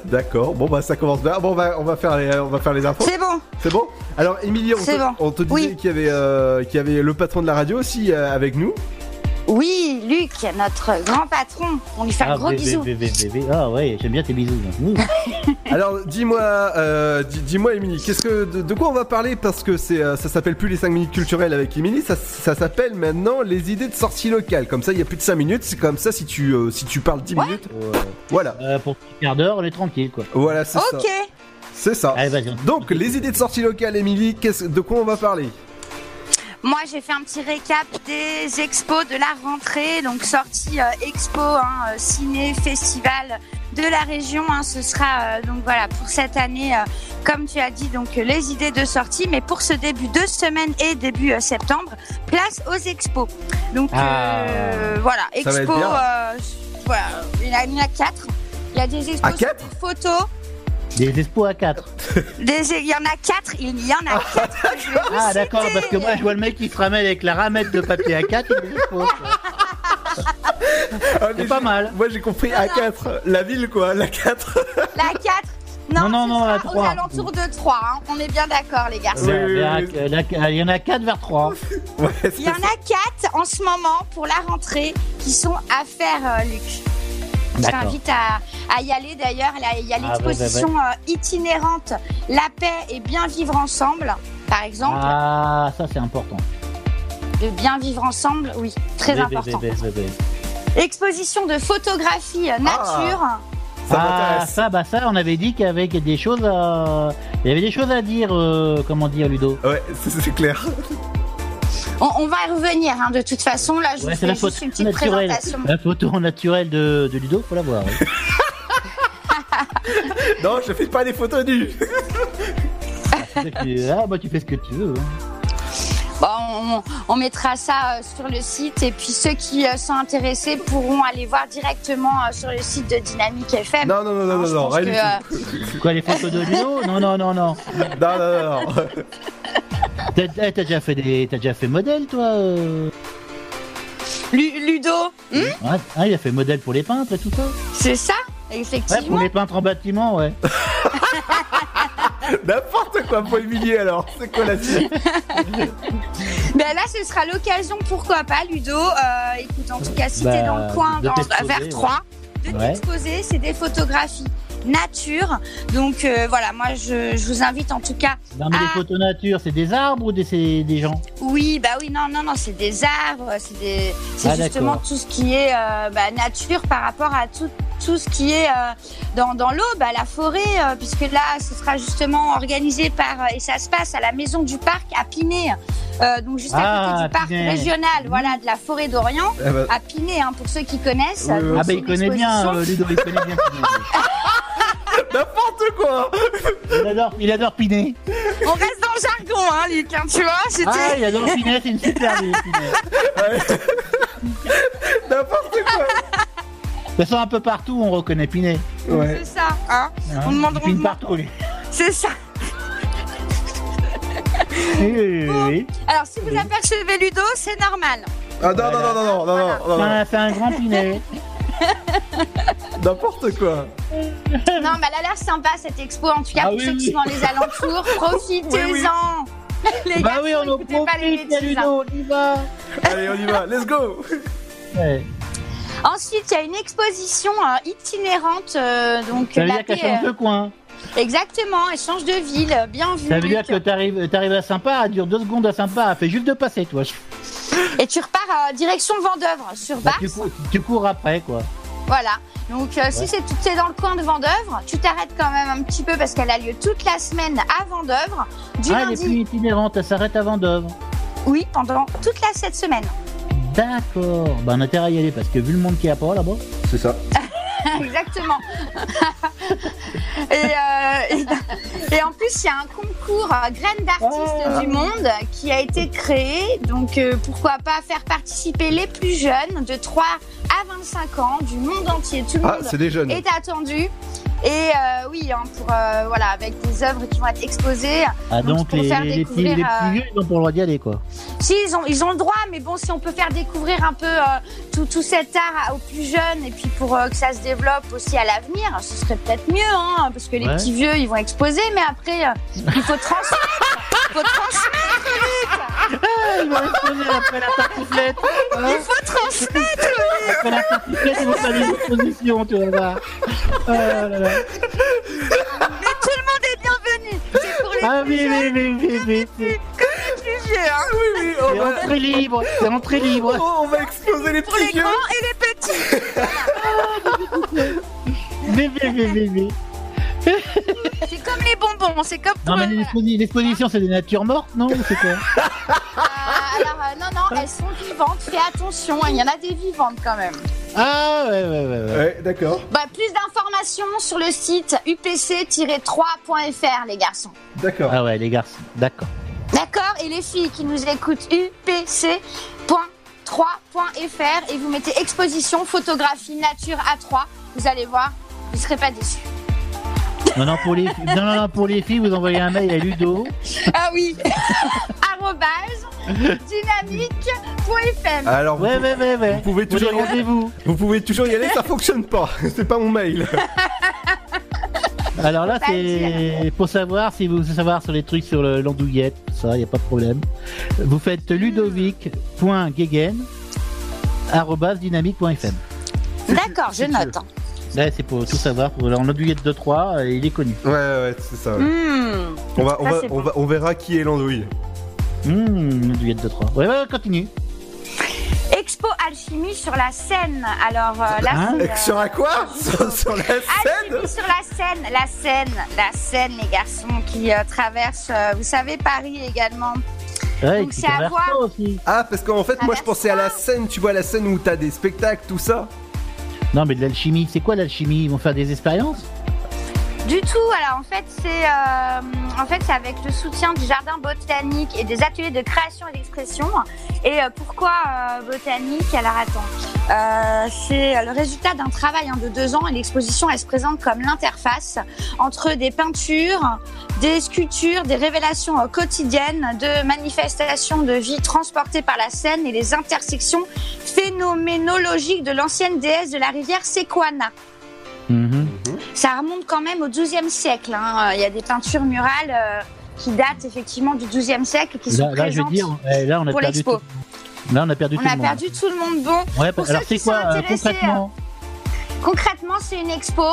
D'accord. Bon bah ça commence bien. Bon on va on va faire les on va faire les infos. C'est bon C'est bon? Alors Émilie, on, te- bon. on te disait Oui. qu'il y avait euh, qu'il y avait le patron de la radio aussi euh, avec nous. Oui, Luc, notre grand patron, on lui fait un Ah, gros bébé, bisou. bébé, bébé. Ah ouais, j'aime bien tes bisous. Mmh. <laughs> Alors dis-moi euh, dis- dis-moi Émilie, qu'est-ce que de, de quoi on va parler? Parce que c'est euh, ça s'appelle plus les 5 minutes culturelles avec Émilie, ça, ça s'appelle maintenant les idées de sortie locale. Comme ça, il y a plus de 5 minutes, c'est comme ça si tu euh, si tu parles 10 minutes. Voilà. Euh, pour un quart d'heure, on est tranquille, quoi. Voilà, c'est ça. Ok, C'est ça. Allez, vas-y. Donc les idées de sortie locale Émilie, qu'est-ce de quoi on va parler? Moi j'ai fait un petit récap des expos de la rentrée, donc sortie euh, expo, hein, euh, ciné, festival de la région. hein, ce sera euh, donc voilà pour cette année, euh, comme tu as dit, donc euh, les idées de sortie. Mais pour ce début de semaine et début euh, septembre, place aux expos. Donc Ah. voilà, expo, euh, voilà, il y en a, quatre. Il y a des expos sur des photos. Des expos à 4. <laughs> Des, il y en a quatre. Il y en a quatre. que je vais vous Ah d'accord, citer. parce que moi je vois le mec qui se ramène avec la ramette de papier à 4 et des expos. Ah, mais C'est pas j'ai- mal. Moi j'ai compris A4, la ville quoi, la 4. <laughs> La 4 Non, Non, non, ce non, sera la aux trois. alentours de 3. hein. On est bien d'accord, les garçons. Oui, oui, La- oui. la- la- Il y en a 4 vers 3. <laughs> Ouais, Il y en a 4 en ce moment pour la rentrée qui sont à faire, euh, Luc. Je t'invite à, à y aller d'ailleurs. Il y a Ah, ouais, l'exposition euh, itinérante La paix et bien vivre ensemble, par exemple. Ah, ça c'est important. De bien vivre ensemble, oui, très Bébé, important. bébé, bébé. Exposition de photographie euh, nature. Ça ah, m'intéresse. ça, bah ça, on avait dit qu'il y avait des choses à, il y avait des choses à dire, euh, comment dire, Ludo? Ouais, <laughs> c'est clair. On, on va y revenir, hein, de toute façon. Là, je Ouais, vous la fais photo juste une petite naturelle. présentation. La photo naturelle de, de Ludo, faut la voir. oui. <laughs> Non, je fais pas des photos nues. Ah, bah tu fais ce que tu veux. hein. Bon, on, on mettra ça euh, sur le site et puis ceux qui euh, sont intéressés pourront aller voir directement euh, sur le site de Dynamique FM. Non, non, non, non, Hein, non, non, que. Quoi, les photos de Ludo? Non, non, non, non. Non, non, non, non. <laughs> T'as eh, t'as déjà fait des, t'as déjà fait modèle, toi euh Lu- Ludo, hmm, Ouais, ah, il a fait modèle pour les peintres et tout ça. c'est ça, Ouais, effectivement. pour les peintres en bâtiment, ouais. <laughs> N'importe quoi pour Émilie alors. C'est quoi la suite? Ben là, ce sera l'occasion, pourquoi pas, Ludo. euh, écoute, en tout cas, si Bah, t'es dans le coin, dans, vers ouais. 3, de Ouais. t'exposer, c'est des photographies nature. Donc euh, voilà, moi, je, je vous invite en tout cas Non, mais les photos nature, c'est des arbres ou des, des gens? Oui, bah oui, non, non, non, c'est des arbres, c'est des, c'est Ah, justement tout ce qui est euh, bah, nature par rapport à tout, tout ce qui est euh, dans, dans l'eau, bah, la forêt, euh, puisque là, ce sera justement organisé par, et ça se passe à la maison du parc à Pinet, euh, donc juste à Ah, côté du parc Pinet. régional, voilà, de la forêt d'Orient, Eh ben. à Pinet, hein, pour ceux qui connaissent. Ah bah c'est il connaît bien, euh, Ludo, il connaît bien Pinet. <laughs> N'importe quoi il adore, il adore piner. On reste dans le jargon, hein, Luc, hein, tu vois, c'était... Ah, il adore piner, c'est une super idée. <laughs> N'importe quoi De toute façon, un peu partout, on reconnaît Pinet. C'est ça, hein, hein ouais, On demande... Pine partout, lui. <laughs> C'est ça Alors, si vous apercevez Ludo, c'est normal. Ah non, non, non, non, non, non, non, non, non. C'est un grand Pinet. <laughs> N'importe quoi. Non, mais elle a l'air sympa cette expo, en tout cas Ah pour oui, ceux oui. qui sont dans les alentours. <laughs> Profitez-en <laughs> Les Bah gars, oui, on en pas les bêtises. hein. On y va. Allez, on y va. Let's go Ouais. Ensuite, il y a une exposition euh, itinérante. euh, donc, Ça veut la dire qu'elle paix, change euh, de coin. Exactement, elle change de ville. Bien vu. Ça veut dire que t'arrives, t'arrives à sympa, elle dure deux secondes à sympa, elle fait juste de passer, toi. Et tu repars euh, direction Vendœuvre sur Bah, Bars. tu, cours, tu cours après, quoi. Voilà. Donc, euh, si c'est tu es dans le coin de Vendœuvre, tu t'arrêtes quand même un petit peu parce qu'elle a lieu toute la semaine à Vendœuvre. Du ah, elle est plus itinérante, elle s'arrête à Vendôme. Oui, pendant toute la cette semaine. D'accord. Bah, on a intérêt à y aller parce que vu le monde qu'il y a pas là-bas. C'est ça. <laughs> <laughs> Exactement. et, euh, et, et en plus, il y a un concours graines d'artistes du monde qui a été créé. Donc, euh, pourquoi pas faire participer les plus jeunes de 3 à 25 ans du monde entier. Tout le Ah, monde des jeunes. est attendu. Et euh, oui, hein, pour euh, voilà, avec des œuvres qui vont être exposées. Ah, donc, les, faire les les euh, petits vieux, ils ont pas le droit d'y aller, quoi. si, ils ont, ils ont le droit, mais bon, si on peut faire découvrir un peu euh, tout, tout cet art aux plus jeunes et puis pour euh, que ça se développe aussi à l'avenir, ce serait peut-être mieux, hein, parce que les Ouais. petits vieux, ils vont exposer, mais après, euh, il faut <laughs> transmettre. Il faut transmettre, Luc. Ah, ils vont exposer après la tartiflette. Il faut transmettre, Luc. Après la tartiflette, ils vont faire des expositions, tu vas voir. Là, là. Mais tout le monde est bienvenu. C'est pour les Ah, plus oui, jeunes oui, oui, oui, oui. les vieux. Hein. Oui, oui, on C'est va, entrée libre, c'est entrée libre. oh, on va exploser les Pour les petits vieux. grands et les petits. Oui, oui, oui, oui, oui. C'est comme les bonbons, c'est comme Non, mais l'exposi- l'exposition, c'est des natures mortes, non C'est quoi Euh, alors, euh, non, non, elles sont vivantes, fais attention, il y en a des vivantes quand même. Ah, ouais, ouais, ouais. ouais. Ouais, d'accord. Bah, plus d'informations sur le site upc-3.fr, les garçons. D'accord. Ah, ouais, les garçons, d'accord. D'accord Et les filles qui nous écoutent, upc.3.fr et vous mettez exposition, photographie, nature à 3. Vous allez voir, vous ne serez pas déçus. Non, non, pour les, non, non, non, pour les filles, vous envoyez un mail à Ludo. Ah oui <laughs> Arrobase dynamique.fm Alors, vous, Ouais, ouais, ouais, ouais. vous pouvez toujours y aller. rendez-vous. Vous pouvez toujours y aller, ça <laughs> fonctionne pas. C'est pas mon mail. <laughs> Alors là, c'est pour savoir si vous voulez savoir sur les trucs sur le- l'andouillette, tout ça, il n'y a pas de problème. Vous faites ludovic.gegen arobase dynamique.fm. D'accord, je note. Là, c'est pour tout savoir. Pour l'andouillette de 3, euh, il est connu. Ouais, ouais, c'est ça. ouais. Mmh. On, va, on, Ça, va, c'est on, va, on verra qui est l'andouille. Hum, l'andouillette de 3. Ouais, ouais, continue. Expo Alchimie sur la Seine. Alors euh, là, Hein c'est, euh, Sur <laughs> quoi sur, sur la scène Alchimie sur la Seine, la Seine, la Seine, les garçons qui euh, traversent, euh, vous savez, Paris également. Ouais, Donc, c'est à voir. aussi. Ah, parce qu'en fait, moi je pensais à la scène, tu vois, la scène où t'as des spectacles, tout ça. Non, mais de l'alchimie, c'est quoi l'alchimie? Ils vont faire des expériences? Du tout. Alors en fait, c'est euh, en fait c'est avec le soutien du jardin botanique et des ateliers de création et d'expression. Et euh, pourquoi euh, botanique? Alors attends, c'est le résultat d'un travail hein, de deux ans et l'exposition elle se présente comme l'interface entre des peintures, des sculptures, des révélations quotidiennes, de manifestations de vie transportées par la scène et les intersections phénoménologiques de l'ancienne déesse de la rivière Sequana. Mhm. Ça remonte quand même au XIIe siècle. hein. Il y a des peintures murales euh, qui datent effectivement du XIIe siècle et qui sont Là, là, je dire, eh, là, on a pour perdu. l'expo. Tout... Là, on a perdu On tout a le monde. perdu tout le monde. Bon, Ouais, pour alors c'est quoi euh, concrètement Concrètement, c'est une expo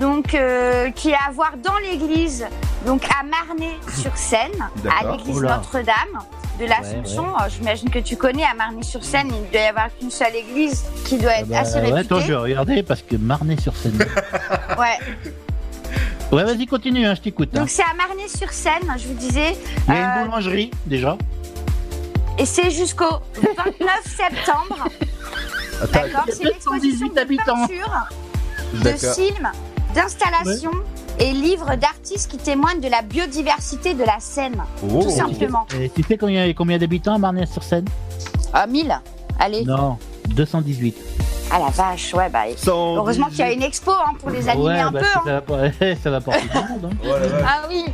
donc euh, qui est à voir dans l'église, donc à Marnay-sur-Seine, à l'église. Notre-Dame de l'Assomption. Ouais, Euh, J'imagine que tu connais à Marnay-sur-Seine, il doit y avoir qu'une seule église qui doit être Bah, assez ouais, réputée. attends, je vais regarder parce que Marnay sur scène. <laughs> Ouais. ouais, vas-y, continue, hein, je t'écoute. hein. Donc c'est à Marnay-sur-Seine, je vous disais. Il y a Euh, une boulangerie, déjà. Et c'est jusqu'au 29 <laughs> septembre. D'accord, c'est une exposition de peinture, de films, d'installations et livres d'artistes qui témoignent de la biodiversité de la Seine. Oh. Tout simplement. Et tu sais combien, combien d'habitants à Marnay-sur-Seine Ah, 1000 Allez. Non, 218. Ah la vache, ouais, bah. Heureusement qu'il y a une expo hein, pour les animer ouais, un bah, peu. ça, hein. va pas, <laughs> ça va porter du monde. Hein. Ah oui.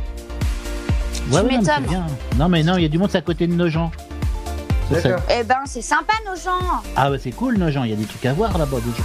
Ouais, Tu m'étonnes. Non, mais non, il y a du monde, c'est à côté de nos gens. Eh ben, c'est sympa, nos gens. Ah, bah c'est cool, nos gens, il y a des trucs à voir là-bas déjà.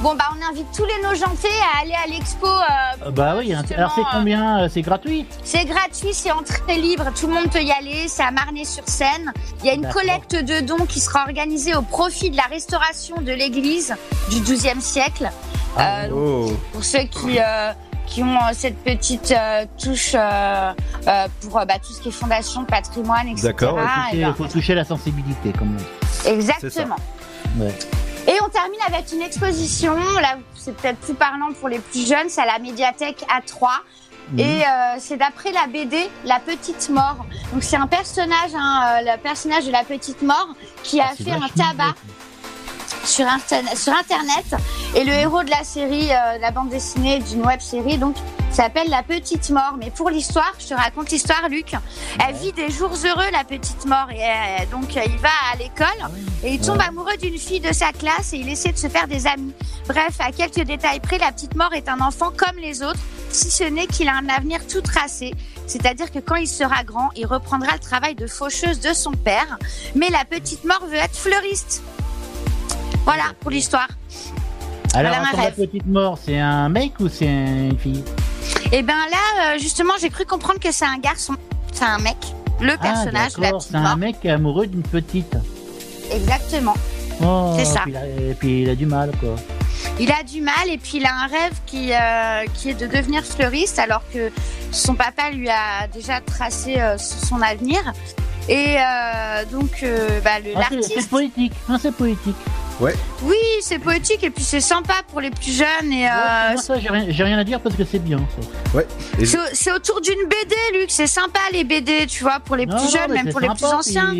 Bon, bah, on invite tous les nojentés à aller à l'expo. euh, Euh, Bah oui, alors c'est justement, euh, combien euh, C'est gratuit C'est gratuit, c'est entrée libre, tout le monde peut y aller, c'est à Marnay-sur-Seine. Il y a une collecte de dons qui sera organisée au profit de la restauration de l'église du XIIe siècle. Euh, Oh. pour ceux qui, euh, qui ont euh, cette petite euh, touche euh, euh, pour euh, bah, tout ce qui est fondation, patrimoine, etc. D'accord, il Et ben, faut toucher la sensibilité, comme on dit. Exactement. Et on termine avec une exposition. Là, c'est peut-être plus parlant pour les plus jeunes. C'est à la médiathèque A3. Mhm. Et euh, c'est d'après la BD La Petite Mort. Donc c'est un personnage, hein, euh, le personnage de la Petite Mort, qui a Ah, c'est fait un tabac sur internet, sur internet. Et le héros de la série, euh, de la bande dessinée d'une web série, donc s'appelle La Petite Mort. Mais pour l'histoire, je te raconte l'histoire, Luc. Elle vit des jours heureux, la Petite Mort, et euh, donc euh, il va à l'école et il tombe amoureux d'une fille de sa classe et il essaie de se faire des amis. Bref, à quelques détails près, la Petite Mort est un enfant comme les autres, si ce n'est qu'il a un avenir tout tracé. C'est-à-dire que quand il sera grand, il reprendra le travail de faucheuse de son père. Mais la Petite Mort veut être fleuriste. Voilà pour l'histoire. Alors, Voilà attends, petite mort, c'est un mec ou c'est une fille? Et ben là, euh, justement, j'ai cru comprendre que c'est un garçon, c'est un mec, le personnage, ah, la petite c'est un mort. mec amoureux d'une petite. Exactement. Oh, C'est ça. Puis il a- et puis il a du mal, quoi. Il a du mal et puis il a un rêve qui, euh, qui est de devenir fleuriste alors que son papa lui a déjà tracé euh, son avenir. Et donc, bah, le- Ah, l'artiste. c'est poétique, ah, c'est poétique. Ouais. Oui, c'est poétique et puis c'est sympa pour les plus jeunes. Et, euh, Moi, ça, j'ai rien, j'ai rien à dire parce que c'est bien, ça. Ouais. C'est autour d'une BD, Luc. C'est sympa les BD, tu vois, pour les Non, plus non, jeunes, même pour les plus anciens.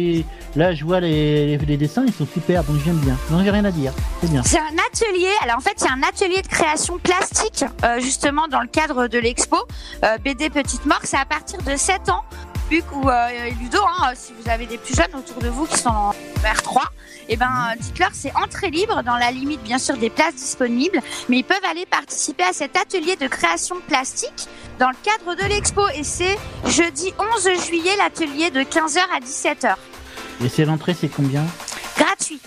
Là, je vois les, les, les dessins, ils sont super, donc j'aime bien. Non, j'ai rien à dire. C'est bien. C'est un atelier. Alors en fait, c'est un atelier de création plastique, euh, justement dans le cadre de l'expo euh, BD Petite Mort. C'est à partir de 7 ans. Ou euh, Ludo, hein, si vous avez des plus jeunes autour de vous qui sont en vers 3, eh ben, euh, dites-leur c'est entrée libre dans la limite bien sûr des places disponibles, mais ils peuvent aller participer à cet atelier de création plastique dans le cadre de l'expo et c'est jeudi 11 juillet l'atelier de 15h à 17h. Et c'est l'entrée, c'est combien? Gratuit.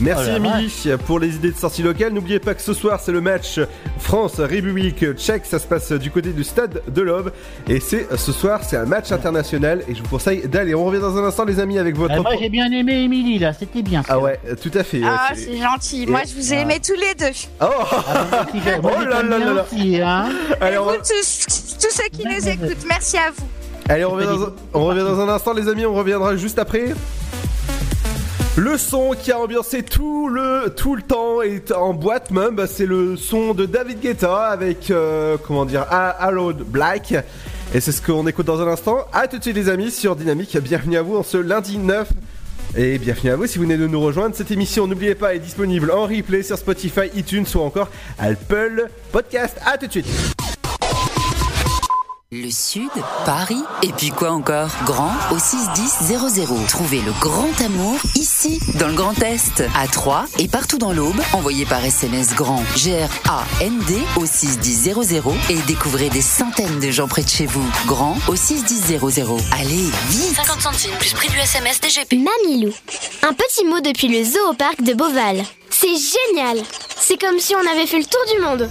Merci Oh Émilie pour les idées de sortie locale. N'oubliez pas que ce soir c'est le match France-République tchèque. Ça se passe du côté du stade de l'Aube. Et c'est ce soir, c'est un match international. Et je vous conseille d'aller. On revient dans un instant, les amis, avec votre. Ah, Moi, j'ai bien aimé Émilie, là, c'était bien. Ah ouais, tout à fait. Ah, c'est- gentil. Moi, je vous ai Ah. aimés tous les deux. Oh, <laughs> Moi, Oh là là là là. aussi, hein. <laughs> Allez, on, Vous tous, tous ceux qui nous <laughs> écoutent, merci à vous. allez, on revient dans un... on revient dans un instant, les amis. On reviendra juste après. Le son qui a ambiancé tout le, tout le temps et en boîte même, bah, c'est le son de David Guetta avec, euh, comment dire, Hallowed Black. Et c'est ce qu'on écoute dans un instant. A tout de suite les amis sur Dynamique. Bienvenue à vous en ce lundi 9. Et bienvenue à vous si vous venez de nous rejoindre. Cette émission, n'oubliez pas, est disponible en replay sur Spotify, iTunes ou encore Apple Podcast. A tout de suite. Le Sud, Paris, et puis quoi encore? Grand au 61000. Trouvez le grand amour ici, dans le Grand Est, à Troyes et partout dans l'Aube. Envoyez par SMS grand G-R-A-N-D au 61000 et découvrez des centaines de gens près de chez vous. Grand au 61000. Allez, vite 50 centimes plus prix du SMS DGP. Mamilou. Un petit mot depuis le zoo au parc de Beauval. C'est génial C'est comme si on avait fait le tour du monde.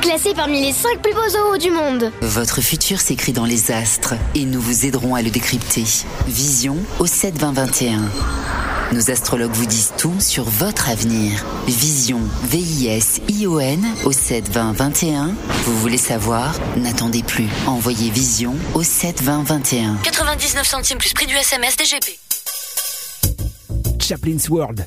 Classé parmi les 5 plus beaux zoos du monde. Votre futur s'écrit dans les astres et nous vous aiderons à le décrypter. Vision au 7 20 21. Nos astrologues vous disent tout sur votre avenir. Vision, V-I-S-I-O-N au 7 20 21. Vous voulez savoir? N'attendez plus. Envoyez Vision au 7 20 21. 99 centimes plus prix du SMS DGP. Chaplin's World.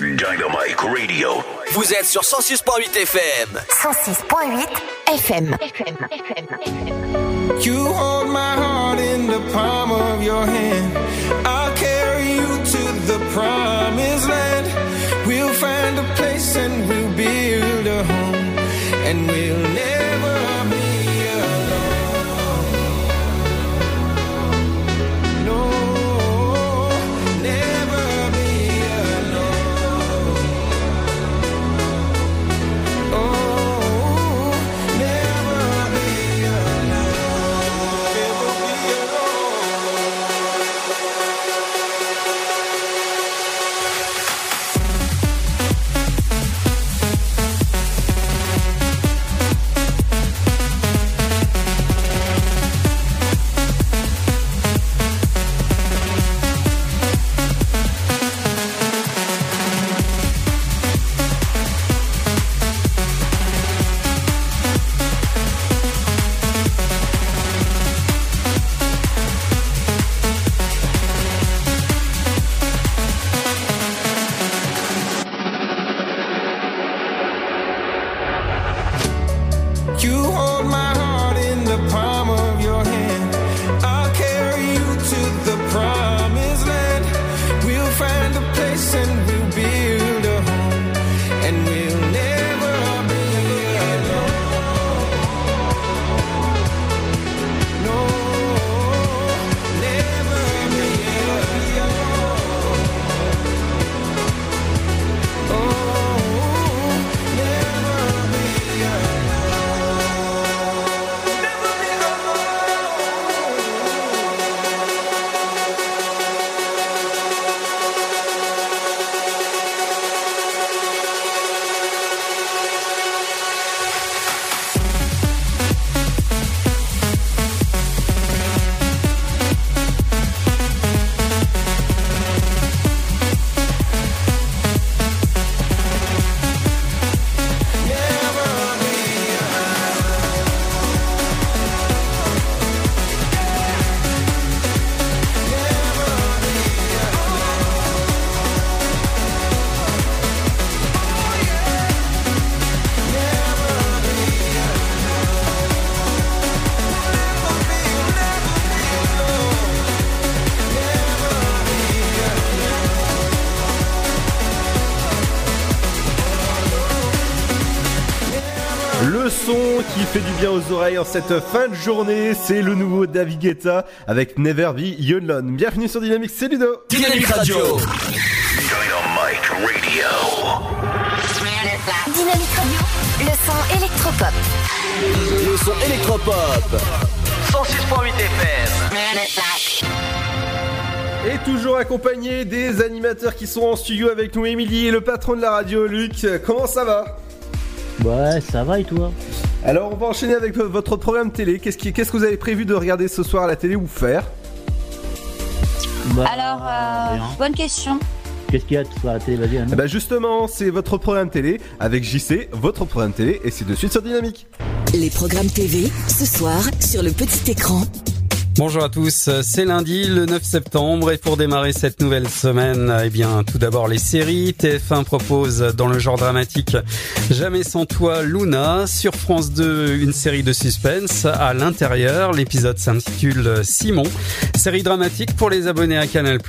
Dynamite Radio. Vous êtes sur 106.8 FM. 106.8 FM. You hold my heart in the palm of your hand. I'll carry you to the promised land. We'll find a place and we'll build a home. And we'll never bien aux oreilles en cette fin de journée, c'est le nouveau David Guetta avec Never Be Alone. Bienvenue sur Dynamique, c'est Ludo. Dynamique Radio. Dynamite Radio. Dynamique Radio, le son électropop. Le son électropop. 106.8 FM. Et toujours accompagné des animateurs qui sont en studio avec nous, Émilie et le patron de la radio, Luc. Comment ça va? Ouais, ça va et toi? Alors on va enchaîner avec votre programme télé. Qu'est-ce qui- qu'est-ce que vous avez prévu de regarder ce soir à la télé ou faire Bah, Alors, euh, bonne question. Qu'est-ce qu'il y a de soir à la télé Vas-y. Eh ben justement, c'est votre programme télé avec JC, votre programme télé, et c'est de suite sur Dynamique. Les programmes TV, ce soir, sur le petit écran. Bonjour à tous, c'est lundi le 9 septembre et pour démarrer cette nouvelle semaine, eh bien tout d'abord les séries. TF1 propose dans le genre dramatique Jamais sans toi Luna. Sur France 2, une série de suspense à l'intérieur. L'épisode s'intitule Simon. Série dramatique pour les abonnés à Canal+,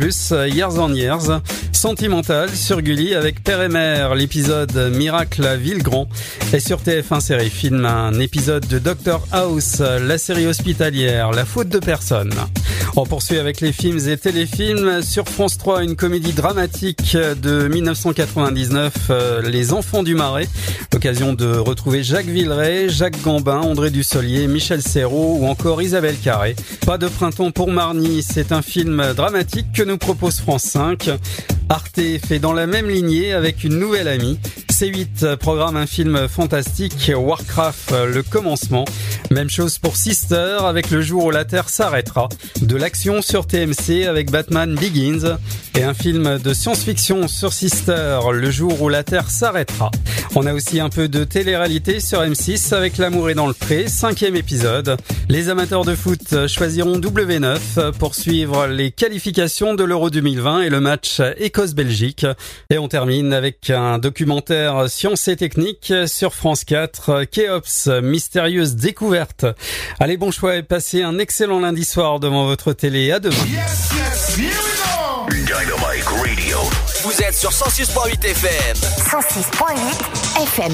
Years on Years. Sentimental sur Gulli avec Père et Mère, l'épisode Miracle à Villegrand. Et sur TF1 série film, un épisode de Doctor House, la série hospitalière, La faute de personne. On poursuit avec les films et téléfilms. Sur France 3, une comédie dramatique de 1999, euh, Les Enfants du Marais. L'occasion de retrouver Jacques Villeray, Jacques Gambin, André Dussolier, Michel Serrault ou encore Isabelle Carré. Pas de printemps pour Marny, c'est un film dramatique que nous propose France 5. Arte fait dans la même lignée avec une nouvelle amie. C8 programme un film fantastique, Warcraft, le commencement. Même chose pour Sister avec Le jour où la Terre s'arrêtera. De l'action sur TMC avec Batman Begins. Et un film de science-fiction sur Sister, Le jour où la Terre s'arrêtera. On a aussi un peu de télé-réalité sur M6 avec L'amour est dans le pré, cinquième épisode. Les amateurs de foot choisiront W9 pour suivre les qualifications de l'Euro 2020 et le match Belgique. Et on termine avec un documentaire sciences et techniques sur France 4, Keops, mystérieuse découverte. Allez, bon choix et passez un excellent lundi soir devant votre télé. À demain. Yes, yes, Radio. Vous êtes sur FM.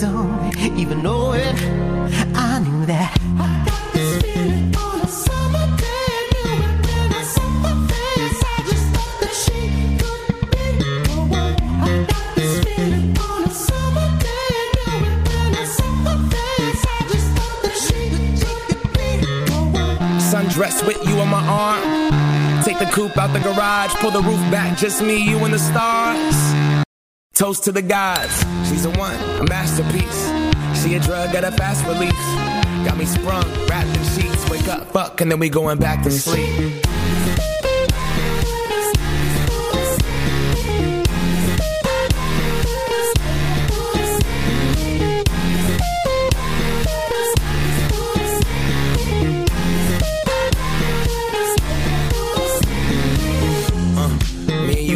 don't even know it. I knew that. I got this feeling on a summer day. Knew it when I saw her face. I just thought that she could be the one. I got this feeling on a summer day. Knew it when I saw her face. I just thought that she could be the one. Sundress with you on my arm. Take the coupe out the garage. Pull the roof back. Just me, you, and the stars. Toast to the gods. She's a one, a masterpiece. She a drug at a fast release. Got me sprung, wrapped in sheets. Wake up, fuck, and then we going back to sleep.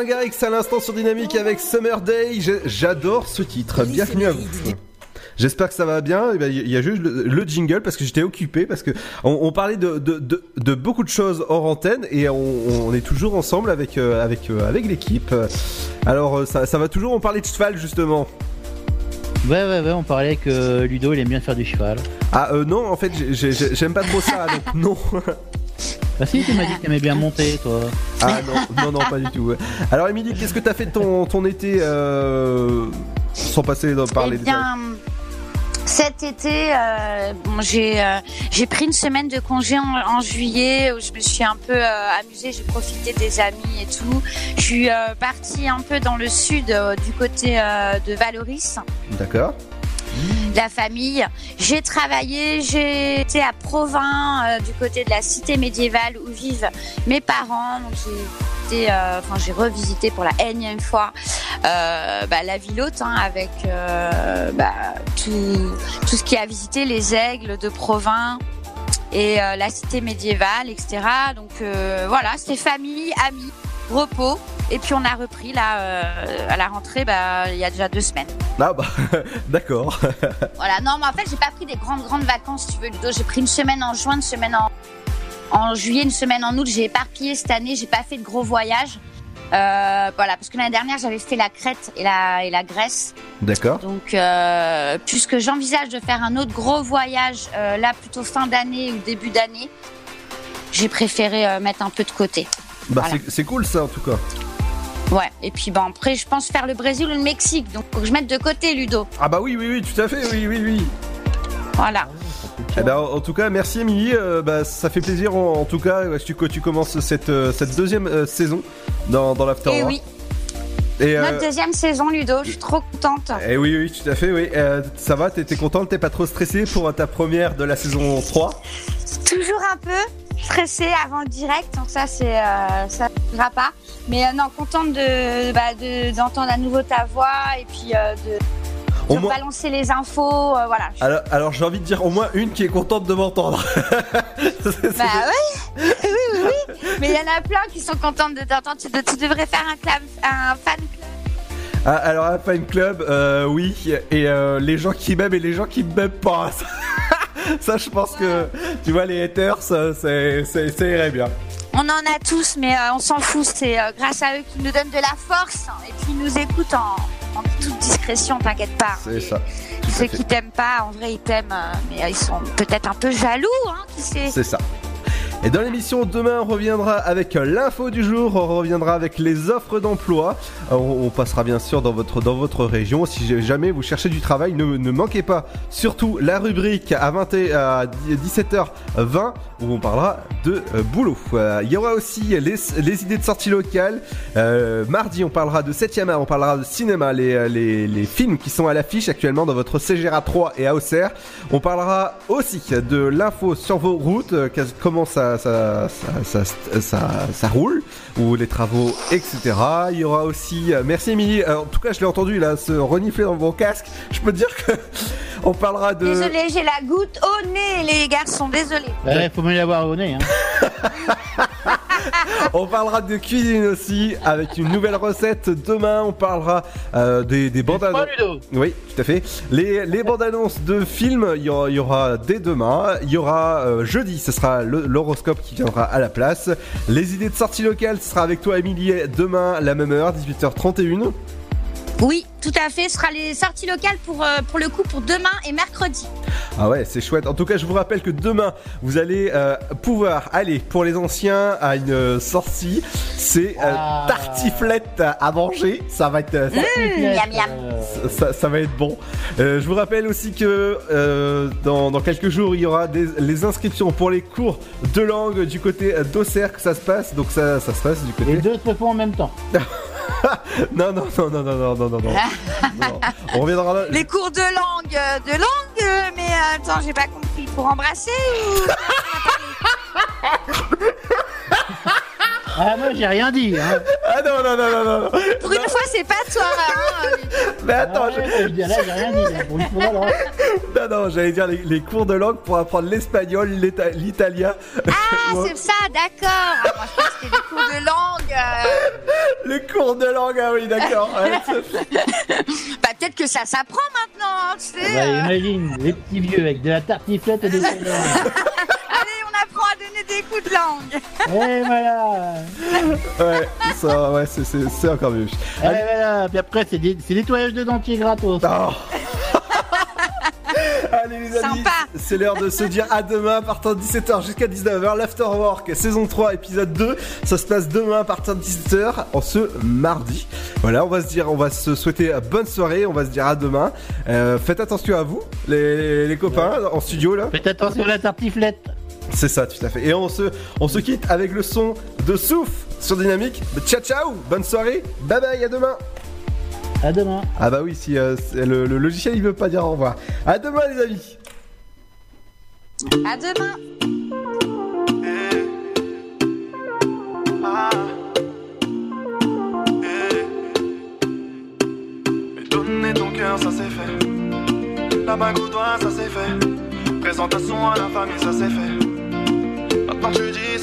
Martin Garrix à l'instant sur Dynamique avec Summer Day. J'adore ce titre. Bienvenue à vous. J'espère que ça va bien. Eh ben, Il y a juste le, le jingle parce que j'étais occupé parce que on, on parlait de, de, de, de beaucoup de choses hors antenne et on, on est toujours ensemble avec euh, avec euh, avec l'équipe. Alors euh, ça, ça va toujours. On parlait de cheval justement. Ouais, ouais, ouais, on parlait que Ludo il aime bien faire du cheval. Ah euh, non, en fait j'ai- j'ai- j'aime pas trop ça donc non. <laughs> Bah si, tu m'as dit que t'aimais bien monter, toi. Ah non, non, non, pas du tout. Alors, Émilie, qu'est-ce que t'as fait de ton, ton été euh, sans passer dans parler Eh bien, cet été, euh, bon, j'ai euh, j'ai pris une semaine de congé en, en juillet où je me suis un peu euh, amusée, j'ai profité des amis et tout. Je suis euh, partie un peu dans le sud, euh, du côté euh, de Valoris, D'accord. La famille. J'ai travaillé, j'ai été à Provins, euh, du côté de la cité médiévale où vivent mes parents. Donc j'ai euh, revisité pour la énième fois euh, bah, la ville haute hein, avec bah, tout, tout ce qui a visité les aigles de Provins et la cité médiévale, etc. Donc voilà, c'était famille, amis, repos. Et puis on a repris là euh, à la rentrée, bah, il y a déjà deux semaines. Ah bah, <laughs> d'accord. <laughs> Voilà, non, mais en fait, j'ai pas pris des grandes, grandes vacances, si tu veux, Ludo. J'ai pris une semaine en juin, une semaine en. en juillet, une semaine en août. J'ai éparpillé cette année. J'ai pas fait de gros voyages. Euh, voilà, parce que l'année dernière, j'avais fait la Crète et la, et la Grèce. D'accord. Donc, euh, puisque j'envisage de faire un autre gros voyage, là plutôt fin d'année ou début d'année, j'ai préféré mettre un peu de côté. Bah, Voilà. c'est- c'est cool ça en tout cas. Ouais, et puis bon, après, je pense faire le Brésil ou le Mexique. Donc, faut que je mette de côté, Ludo. Ah bah oui, oui, oui, tout à fait, oui, oui, oui. Voilà. Eh ben, en tout cas, merci Émilie. euh, bah, ça fait plaisir en, en tout cas que tu, que tu commences cette, euh, cette deuxième euh, saison dans, dans l'After Et Work. oui, Et, euh, notre deuxième saison, Ludo. Je suis trop contente. eh oui, oui, tout à fait, oui. Euh, ça va, t'es t'es contente, t'es pas trop stressée pour ta première de la saison 3 Toujours un peu stressée avant le direct, donc ça, c'est euh, ça ne va pas. Mais euh, non, contente de bah, de- d'entendre à nouveau ta voix et puis euh, de, de moins- balancer les infos. euh, voilà. Alors, alors j'ai envie de dire au moins une qui est contente de m'entendre. <laughs> Bah oui, <laughs> oui, oui, oui. Mais il y en a plein qui sont contentes de t'entendre. Tu, tu devrais faire un, club, un fan club. Ah, alors un fan club, euh, oui, et euh, les gens qui m'aiment et les gens qui m'aiment pas. <laughs> <laughs> ça, je pense que, tu vois, les haters, ça, c'est- c'est- ça irait bien. On en a tous, mais euh, on s'en fout. C'est euh, grâce à eux qu'ils nous donnent de la force hein, et puis ils nous écoutent en, en toute discrétion, t'inquiète pas. C'est ça. Ceux qui t'aiment pas, en vrai, ils t'aiment, euh, mais ils sont peut-être un peu jaloux, hein, qui sait. C'est ça. Et dans l'émission demain, on reviendra avec l'info du jour, on reviendra avec les offres d'emploi. On, passera bien sûr dans votre, dans votre région. Si jamais vous cherchez du travail, ne, ne manquez pas surtout la rubrique à, 20 et- à 17h20 où on parlera de euh, boulot. Euh, Il y aura aussi les, les idées de sortie locale. Euh, mardi, on parlera de 7e art, on parlera de cinéma, les, les, les films qui sont à l'affiche actuellement dans votre CGRA 3 et à. On parlera aussi de l'info sur vos routes, comment ça, ça, ça, ça, ça- ça roule, ou les travaux, etc. Il y aura aussi, euh, merci Émilie, Euh, en tout cas je l'ai entendu là, se renifler dans mon casque. <laughs> Je peux te dire que <laughs> on parlera de... Désolé, j'ai la goutte au nez, les garçons, désolé. Ouais, faut mieux l'avoir au nez. Hein. <laughs> <laughs> On parlera de cuisine aussi avec une nouvelle recette. Demain, on parlera euh, des, des bandes annonces. Oui, tout à fait. Les, les bandes annonces de films, il y aura, il y aura dès demain. Il y aura euh, jeudi, ce sera l'horoscope qui viendra à la place. Les idées de sortie locale, ce sera avec toi, Émilie, demain, la même heure, 18h31. Oui, tout à fait. Ce sera les sorties locales pour, euh, pour le coup pour demain et mercredi. Ah ouais, c'est chouette. En tout cas, je vous rappelle que demain, vous allez euh, pouvoir aller pour les anciens à une euh, sortie. C'est euh, tartiflette à manger. Ça va être, euh, ça, Mmh, miam, miam. ça- ça va être bon. Euh, je vous rappelle aussi que euh, dans, dans quelques jours, il y aura des, les inscriptions pour les cours de langue du côté d'Auxerre que ça se passe. Donc ça, ça se passe du côté. Les deux se font en même temps. <laughs> <laughs> non, non, non, non, non, non, non, non, <laughs> non. On reviendra là. Les cours de langue, de langue, mais attends, j'ai pas compris. Pour embrasser ou <laughs> Ah, moi, j'ai rien dit. Hein. Ah non, non, non, non, non. non. Pour une fois, c'est pas toi. hein. Mais attends, Ah ouais, je j'ai rien dit. là, pour une fois, alors. Non, non, j'allais dire les, les cours de langue pour apprendre l'espagnol, l'italien. Ah, c'est ça, d'accord. Ah, moi, je pense que c'était des cours de langue. euh. Les cours de langue, ah oui, d'accord. Ouais, <laughs> Bah, peut-être que ça s'apprend maintenant, hein, tu sais. Bah, euh. imagine, les petits vieux avec de la tartiflette et des <laughs> Allez, on apprend à donner des coups de langue. Et voilà ouais, ça, ouais, c'est, encore mieux. Et voilà Puis après, c'est des- c'est nettoyage de dentier gratos. <laughs> Allez les amis, c'est l'heure de se dire à demain à partir de 17h jusqu'à 19h. L'Afterwork, saison 3, épisode 2. Ça se passe demain à partir de 17h, en ce mardi. Voilà, on va se dire, on va se souhaiter bonne soirée, on va se dire à demain. Euh, faites attention à vous, les, les copains, en studio là. Faites attention à la tartiflette. C'est ça, tout à fait. Et on se, on se quitte avec le son de souffle sur Dynamique. Ciao, ciao, bonne soirée, bye bye, à demain. À demain. Ah bah oui, si euh, le, le logiciel il veut pas dire au revoir. À demain les amis. À demain. Donner ton cœur, ça c'est fait. La bague au doigt, ça c'est fait. Présentation à la famille, ça c'est fait quand tu dis.